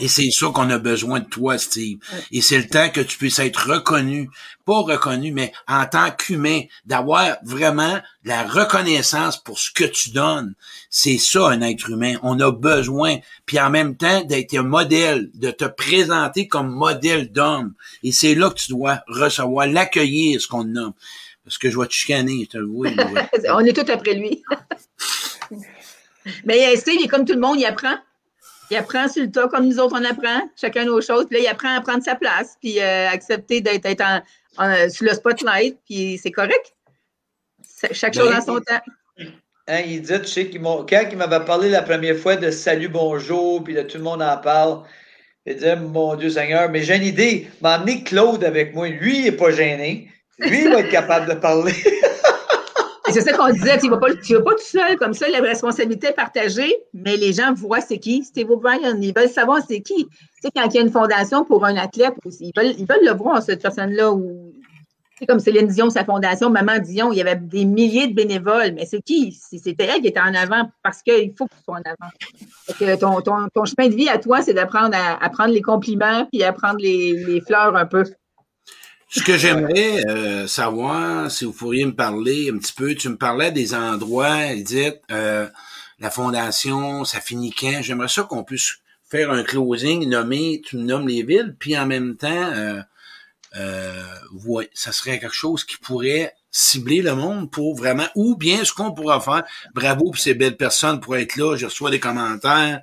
Et c'est ça qu'on a besoin de toi, Steve. Et c'est le temps que tu puisses être reconnu, pas reconnu, mais en tant qu'humain, d'avoir vraiment la reconnaissance pour ce que tu donnes. C'est ça, un être humain. On a besoin, puis en même temps, d'être un modèle, de te présenter comme modèle d'homme. Et c'est là que tu dois recevoir, l'accueillir, ce qu'on nomme. Parce que je vois te chicaner, je te le vois. On est tous après lui. mais Steve, il est comme tout le monde, il apprend. Il apprend sur le tas comme nous autres, on apprend, chacun nos choses. Puis là, il apprend à prendre sa place, puis euh, accepter d'être en, sur le spotlight, puis c'est correct. Chaque chose en son temps. Hein, il dit, tu sais, quand il m'avait parlé la première fois de salut, bonjour, puis de tout le monde en parle, il dit, mon Dieu Seigneur, mais j'ai une idée, m'emmener Claude avec moi. Lui, il n'est pas gêné. Lui, il va être capable de parler. c'est ça qu'on disait, tu ne vas, pas, tout seul, comme ça, la responsabilité est partagée, mais les gens voient c'est qui. Steve O'Brien, ils veulent savoir c'est qui. Tu sais, quand il y a une fondation pour un athlète, ils veulent, ils veulent le voir, cette personne-là. C'est comme Céline Dion, sa fondation, Maman Dion, il y avait des milliers de bénévoles, mais c'est qui? C'était elle qui était en avant parce qu'il faut que tu sois en avant. ton, chemin de vie à toi, c'est d'apprendre à, prendre les compliments puis à prendre les fleurs un peu. Ce que j'aimerais euh, savoir, si vous pourriez me parler un petit peu, tu me parlais des endroits, Edith, euh, la fondation, ça finit quand? J'aimerais ça qu'on puisse faire un closing, nommer, tu me nommes les villes, puis en même temps, euh, euh ça serait quelque chose qui pourrait cibler le monde pour vraiment, ou bien ce qu'on pourra faire, bravo pour ces belles personnes pour être là, je reçois des commentaires,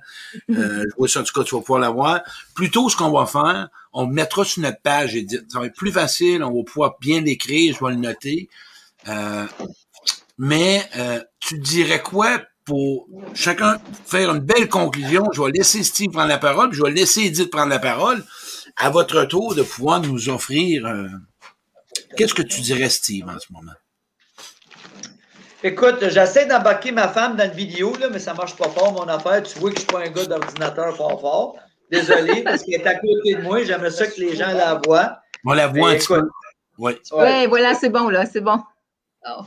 euh, je vois ça, en tout cas, tu vas pouvoir l'avoir. Plutôt, ce qu'on va faire, on le mettra sur notre page, et ça va être plus facile, on va pouvoir bien l'écrire, je vais le noter. Euh, mais euh, tu dirais quoi pour chacun faire une belle conclusion? Je vais laisser Steve prendre la parole, puis je vais laisser Edith prendre la parole. À votre tour de pouvoir nous offrir euh, Qu'est-ce que tu dirais, Steve, en ce moment? Écoute, j'essaie d'embarquer ma femme dans la vidéo, là, mais ça marche pas fort, mon affaire. Tu vois que je suis pas un gars d'ordinateur fort fort. Désolé, parce qu'elle est à côté de moi. J'aimerais ça que les gens la voient. On la voit un petit peu. Oui, ouais, voilà, c'est bon, là, c'est bon. Oh.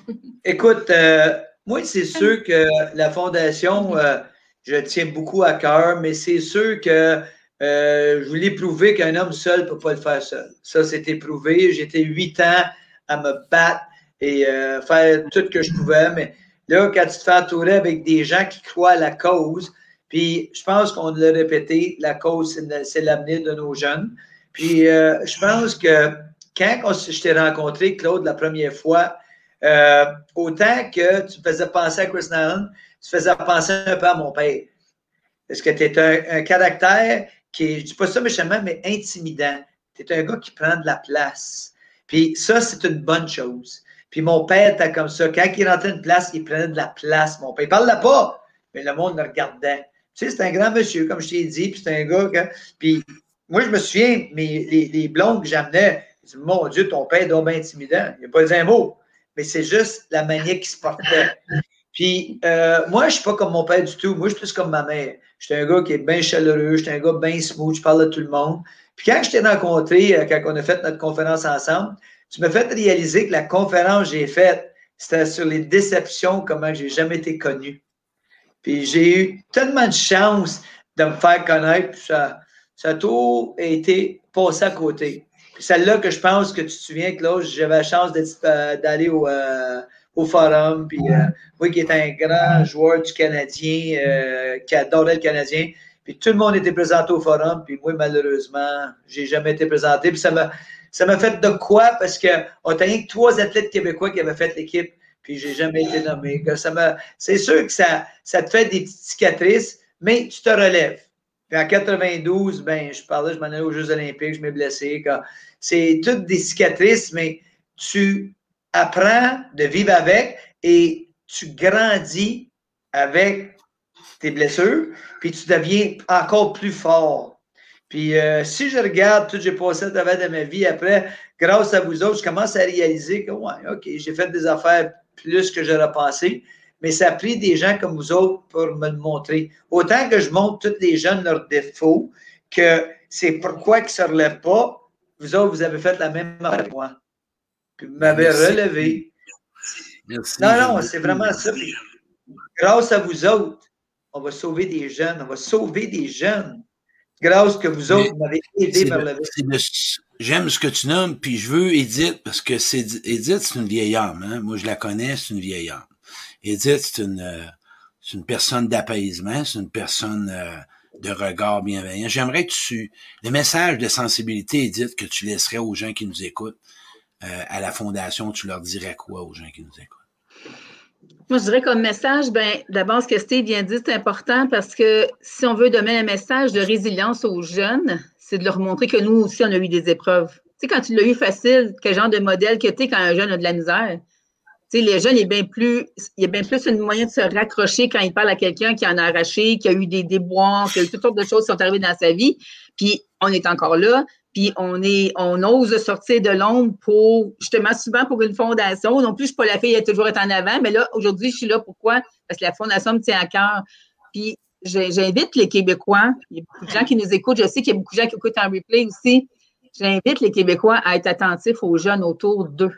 Écoute, euh, moi, c'est sûr que la Fondation, euh, je tiens beaucoup à cœur, mais c'est sûr que euh, je voulais prouver qu'un homme seul ne peut pas le faire seul. Ça, c'était prouvé. J'étais huit ans à me battre et euh, faire tout ce que je pouvais. Mais là, quand tu te fais entourer avec des gens qui croient à la cause, puis je pense qu'on l'a répété, la cause, c'est l'avenir de nos jeunes. Puis euh, je pense que quand je t'ai rencontré, Claude, la première fois, Euh, autant que tu faisais penser à Chris Allen, tu faisais penser un peu à mon père. Parce que tu es un, caractère qui est, je dis pas ça méchamment, mais intimidant. Tu es un gars qui prend de la place. Puis ça, c'est une bonne chose. Puis mon père était comme ça. Quand il rentrait une place, il prenait de la place, mon père. Il parlait pas, mais le monde le regardait. Tu sais, c'est un grand monsieur, comme je t'ai dit, puis c'est un gars que... Puis moi, je me souviens, mais les, blondes que j'amenais, ils disaient, mon Dieu, ton père est donc bien intimidant. Il n'a pas dit un mot, mais c'est juste la manière qu'il se portait. Puis euh, moi, je ne suis pas comme mon père du tout. Moi, je suis plus comme ma mère. Je suis un gars qui est bien chaleureux, je suis un gars bien smooth, je parle à tout le monde. Puis quand je t'ai rencontré, euh, quand on a fait notre conférence ensemble, tu m'as fait réaliser que la conférence que j'ai faite, c'était sur les déceptions, comment j'ai jamais été connu. Puis j'ai eu tellement de chance de me faire connaître, ça, ça a tout été passé à côté. Puis celle-là que je pense que tu te souviens, Claude, j'avais la chance euh, d'aller au, au forum. Puis euh, moi qui est un grand joueur du Canadien, euh, qui adorait le Canadien. Puis tout le monde était présenté au forum. Puis moi, malheureusement, j'ai jamais été présenté. Puis ça m'a, ça m'a fait de quoi? Parce qu'on a que trois athlètes québécois qui avaient fait l'équipe. Puis j'ai jamais été nommé. C'est sûr que ça, ça te fait des petites cicatrices, mais tu te relèves. Puis en 92, ben, je parlais, je m'en allais aux Jeux Olympiques, je m'ai blessé. C'est toutes des cicatrices, mais tu apprends de vivre avec et tu grandis avec tes blessures, puis tu deviens encore plus fort. Puis euh, si je regarde tout ce que j'ai passé à travers de ma vie après, grâce à vous autres, je commence à réaliser que, ouais, OK, j'ai fait des affaires plus que j'aurais pensé, mais ça a pris des gens comme vous autres pour me le montrer. Autant que je montre tous les jeunes leurs défauts, que c'est pourquoi ils ne se relèvent pas, vous autres, vous avez fait la même affaire que moi puis vous m'avez relevé. Merci. Non, non, c'est vraiment ça. grâce à vous autres, on va sauver des jeunes. On va sauver des jeunes. Grâce que vous autres m'avez aidé par le J'aime ce que tu nommes, puis je veux Edith, parce que c'est Edith, c'est une vieille âme. Hein? Moi, je la connais, c'est une vieille âme. Edith, c'est une, euh, c'est une personne d'apaisement, c'est une personne euh, de regard bienveillant. J'aimerais que tu... Le message de sensibilité, Edith, que tu laisserais aux gens qui nous écoutent, euh, à la fondation, tu leur dirais quoi aux gens qui nous écoutent? Moi, je dirais comme message, ben, d'abord, ce que Steve vient de dire, c'est important parce que si on veut donner un message de résilience aux jeunes, c'est de leur montrer que nous aussi, on a eu des épreuves. Tu sais, quand tu l'as eu facile, quel genre de modèle que tu es quand un jeune a de la misère? Tu sais, les jeunes, il y a bien plus, une moyen de se raccrocher quand il parle à quelqu'un qui en a arraché, qui a eu des déboires, qui a eu toutes sortes de choses qui sont arrivées dans sa vie. Puis, on est encore là puis on est, on ose sortir de l'ombre pour, justement, souvent pour une fondation. Non plus, je suis pas la fille à toujours être en avant, mais là, aujourd'hui, je suis là. Pourquoi? Parce que la fondation me tient à cœur. Puis j'invite les Québécois, il y a beaucoup de gens qui nous écoutent, je sais qu'il y a beaucoup de gens qui écoutent en replay aussi. J'invite les Québécois à être attentifs aux jeunes autour d'eux.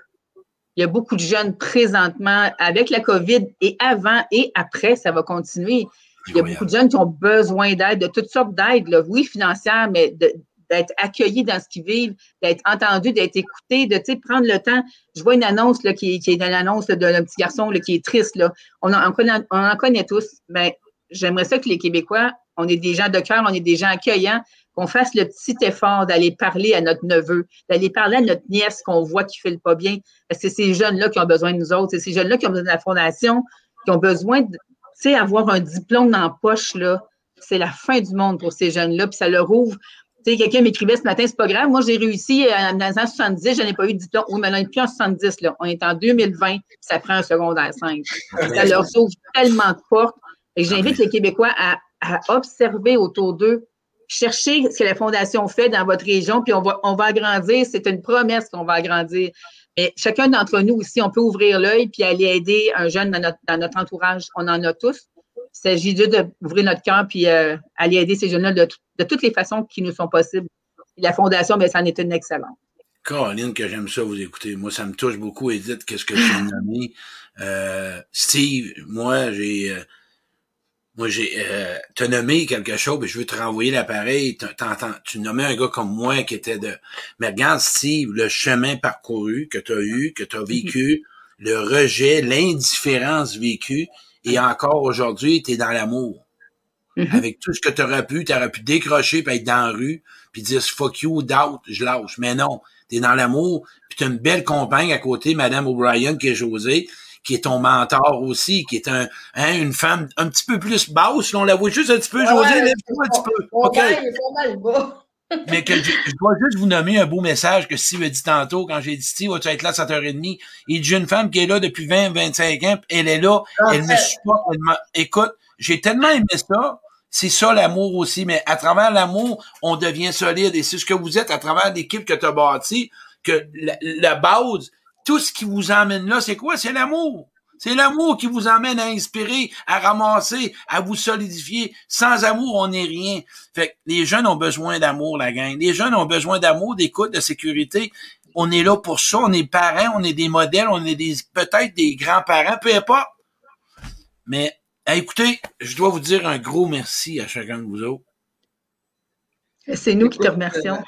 Il y a beaucoup de jeunes présentement avec la COVID et avant et après, ça va continuer. Il y a beaucoup de jeunes qui ont besoin d'aide, de toutes sortes d'aides, oui, financières, mais de, d'être accueillis dans ce qu'ils vivent, d'être entendus, d'être écoutés, de prendre le temps. Je vois une annonce là, qui, est dans l'annonce d'un petit garçon là, qui est triste. Là. On, en, connaît, on en connaît tous. Mais j'aimerais ça que les Québécois, on est des gens de cœur, on est des gens accueillants, qu'on fasse le petit effort d'aller parler à notre neveu, d'aller parler à notre nièce qu'on voit qui ne fait pas bien. C'est ces jeunes-là qui ont besoin de nous autres. C'est ces jeunes-là qui ont besoin de la fondation, qui ont besoin de, avoir un diplôme dans la poche, là. C'est la fin du monde pour ces jeunes-là, puis ça leur ouvre quelqu'un m'écrivait ce matin, c'est pas grave. Moi, j'ai réussi euh, les années 70, je n'ai pas eu de diplôme. Oui, mais on n'est plus en 70, là. On est en 2020, ça prend un secondaire 5. Ça leur sauve tellement de portes. Et j'invite les Québécois à, observer autour d'eux, chercher ce que la Fondation fait dans votre région, puis on va, on va agrandir. C'est une promesse qu'on va agrandir. Mais chacun d'entre nous aussi, on peut ouvrir l'œil puis aller aider un jeune dans notre entourage. On en a tous. Il s'agit juste d'ouvrir notre cœur puis euh, aller aider ces jeunes-là de, de, toutes les façons qui nous sont possibles. la Fondation, bien, ça en est une excellente. Caroline, que j'aime ça vous écouter. Moi, ça me touche beaucoup, Edith, qu'est-ce que tu as nommé. Euh, Steve, moi, j'ai... Euh, moi, j'ai te nommé quelque chose, mais je veux te renvoyer l'appareil. Tu nommais un gars comme moi qui était de. Mais regarde, Steve, le chemin parcouru que tu as eu, que tu as vécu, le rejet, l'indifférence vécue, et encore aujourd'hui, tu es dans l'amour. Mm-hmm. Avec tout ce que tu aurais pu, tu aurais pu décrocher puis être dans la rue, puis dire fuck you, doubt, je lâche. Mais non, tu es dans l'amour, puis tu as une belle compagne à côté, Madame O'Brien, qui est José, qui est ton mentor aussi, qui est un, hein, une femme un petit peu plus basse. on la voit juste un petit peu, José, lève-toi un petit peu. Okay. Mais que je, dois juste vous nommer un beau message que Steve a dit tantôt quand j'ai dit Steve, vas-tu être là à 7h30? Il dit, une femme qui est là depuis 20, 25 ans, elle est là, ah, elle me supporte, elle Écoute, j'ai tellement aimé ça. C'est ça l'amour aussi, mais à travers l'amour, on devient solide. Et c'est ce que vous êtes à travers l'équipe que tu as bâtie, que la, la base, tout ce qui vous emmène là, c'est quoi? C'est l'amour. C'est l'amour qui vous emmène à inspirer, à ramasser, à vous solidifier. Sans amour, on n'est rien. Fait que les jeunes ont besoin d'amour, la gang. Les jeunes ont besoin d'amour, d'écoute, de sécurité. On est là pour ça. On est parents, on est des modèles, on est des peut-être des grands-parents, peu importe. Mais écoutez, je dois vous dire un gros merci à chacun de vous autres. C'est nous qui te remercions.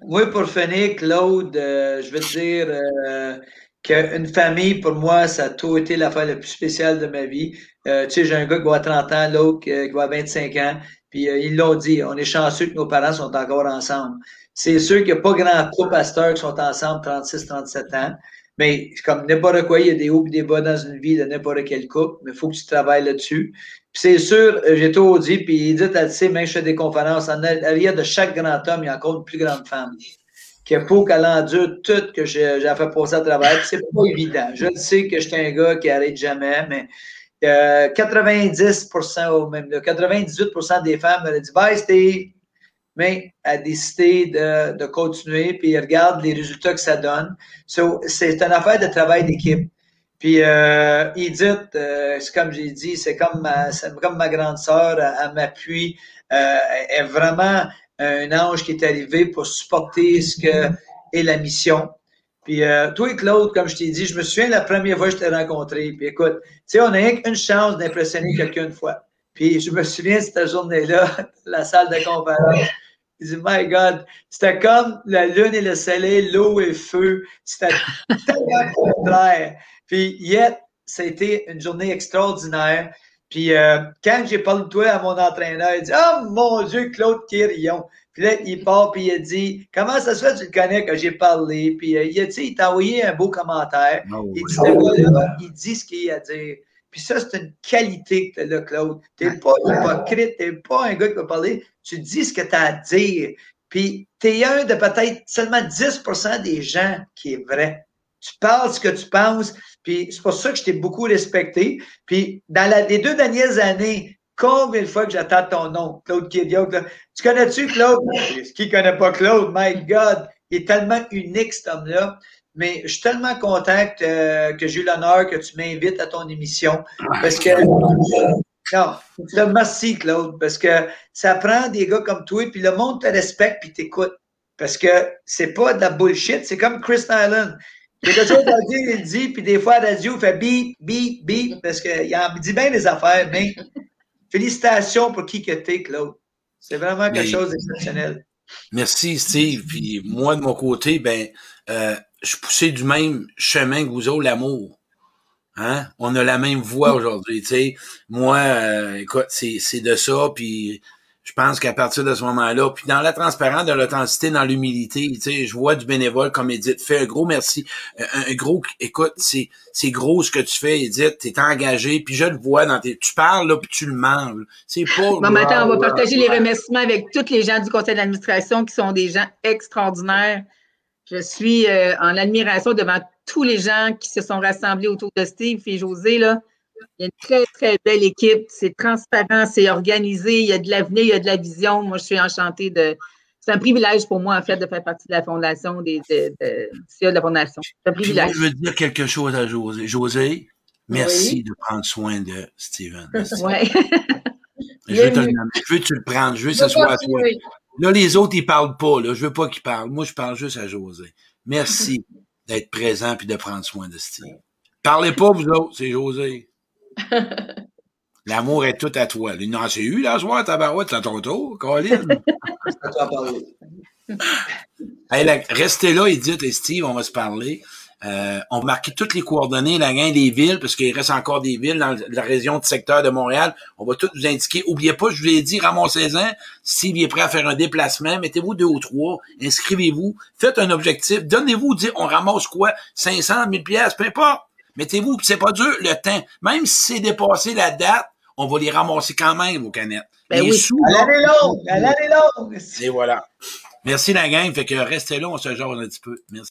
oui, pour finir, Claude, euh, je veux dire, euh, qu'une famille, pour moi, ça a tout été l'affaire la plus spéciale de ma vie. Euh, tu sais, j'ai un gars qui va 30 ans, l'autre qui va 25 ans, puis euh, ils l'ont dit, on est chanceux que nos parents sont encore ensemble. C'est sûr qu'il n'y a pas grand couple pasteurs qui sont ensemble 36, 37 ans, mais comme n'importe quoi, il y a des hauts et des bas dans une vie de n'importe quel couple, mais il faut que tu travailles là-dessus. Puis c'est sûr, euh, j'ai tout dit, puis il dit, tu sais, même je fais des conférences, en arrière de chaque grand homme, il y a encore une plus grande femme qu'il faut qu'elle endure tout que j'ai fait passer à travers. C'est pas évident. Je sais que je suis un gars qui arrête jamais, mais euh, 90% ou même 98% des femmes me dit Bye Steve, mais elle a décidé de, continuer, puis regarde les résultats que ça donne. c'est une affaire de travail d'équipe. Puis euh, Edith, euh, c'est comme j'ai dit, c'est comme ma, comme ma grande sœur, elle, elle m'appuie. Euh, elle est vraiment un ange qui est arrivé pour supporter ce que est la mission. Puis euh, toi, Claude, comme je t'ai dit, je me souviens la première fois que je t'ai rencontré. Puis écoute, tu sais, on a une chance d'impressionner quelqu'un une fois. Puis je me souviens de cette journée-là, la salle de conférence. Je dis, my God, c'était comme la lune et le soleil, l'eau et le feu. C'était tellement contraire. Puis, yet, ça a été une journée extraordinaire. Puis euh, quand j'ai parlé de toi à mon entraîneur, il dit Ah oh, mon Dieu, Claude Quirion. Puis là, il part puis il a dit Comment ça se fait que tu le connais quand j'ai parlé? Puis euh, il a il t'a envoyé un beau commentaire. Oh, il, dit, il dit ce qu'il a à dire. Puis ça, c'est une qualité que tu as Claude. Tu n'es pas hypocrite, tu n'es pas un gars qui va parler. Tu dis ce que tu as à dire. Puis tu es un de peut-être seulement 10% des gens qui est vrai. Tu parles ce que tu penses, puis c'est pour ça que je t'ai beaucoup respecté. Puis dans les deux dernières années, combien de fois que j'attends ton nom, Claude Kidiot? Tu connais-tu Claude? Qui ne connaît pas Claude? My God! Il est tellement unique, cet homme-là. Mais je suis tellement content que, que j'ai eu l'honneur que tu m'invites à ton émission. Parce que. Non, merci, Claude, parce que ça prend des gars comme toi, puis le monde te respecte, puis t'écoute. Parce que c'est pas de la bullshit, c'est comme Chris Allen. Quelque chose à dire, il dit, puis des fois, à la radio, il fait bip, bip, bip, parce qu'il dit bien des affaires, mais félicitations pour qui que t'es, Claude. C'est vraiment quelque chose d'exceptionnel. Merci, Steve. Puis moi, de mon côté, ben, euh, je poussais du même chemin que vous autres, l'amour. Hein? On a la même voix aujourd'hui, tu sais. Moi, euh, écoute, c'est de ça, puis je pense qu'à partir de ce moment-là, puis dans la transparence, de l'authenticité, dans l'humilité, tu sais, je vois du bénévole comme Edith fait. Un gros merci. Euh, un, gros, écoute, c'est, c'est gros ce que tu fais, Edith. T'es engagé, puis je le vois dans tes, tu parles là, puis tu le manges. C'est pas. Bon, maintenant, on va partager les remerciements avec tous les gens du conseil d'administration qui sont des gens extraordinaires. Je suis euh, en admiration devant tous les gens qui se sont rassemblés autour de Steve et José là. Il y a une très, très belle équipe. C'est transparent, c'est organisé. Il y a de l'avenir, il y a de la vision. Moi, je suis enchantée de. C'est un privilège pour moi, en fait, de faire partie de la fondation, des, de, de, la fondation. C'est un privilège. je veux dire quelque chose à José. José, merci de prendre soin de Steven. Oui. je, veux te je veux que tu le prennes. Je veux que ce soit à toi. Là, les autres, ils parlent pas. Là. Je veux pas qu'ils parlent. Moi, je parle juste à José. Merci d'être présent puis de prendre soin de Steve. Parlez pas, vous autres, c'est José. L'amour est tout à toi. Non, c'est eu, là, soir, tabarouette, c'est à ton tour, Colin. hey, restez là, Edith et Steve, on va se parler. Euh, on va marquer toutes les coordonnées, la gang des villes, parce qu'il reste encore des villes dans la région de secteur de Montréal. On va tout vous indiquer. Oubliez pas, je vous ai dit, ramassez-en. S'il est prêt à faire un déplacement, mettez-vous deux ou trois, inscrivez-vous, faites un objectif, donnez-vous, dites, on ramasse quoi? 500, 1000 pièces, peu importe. Mettez-vous, c'est pas dur, le temps. Même si c'est dépassé la date, on va les ramasser quand même, vos canettes. Ben oui. Sous, à l'année longue, à l'année longue. Et voilà. Merci la gang, fait que restez là, on se jase un petit peu. Merci.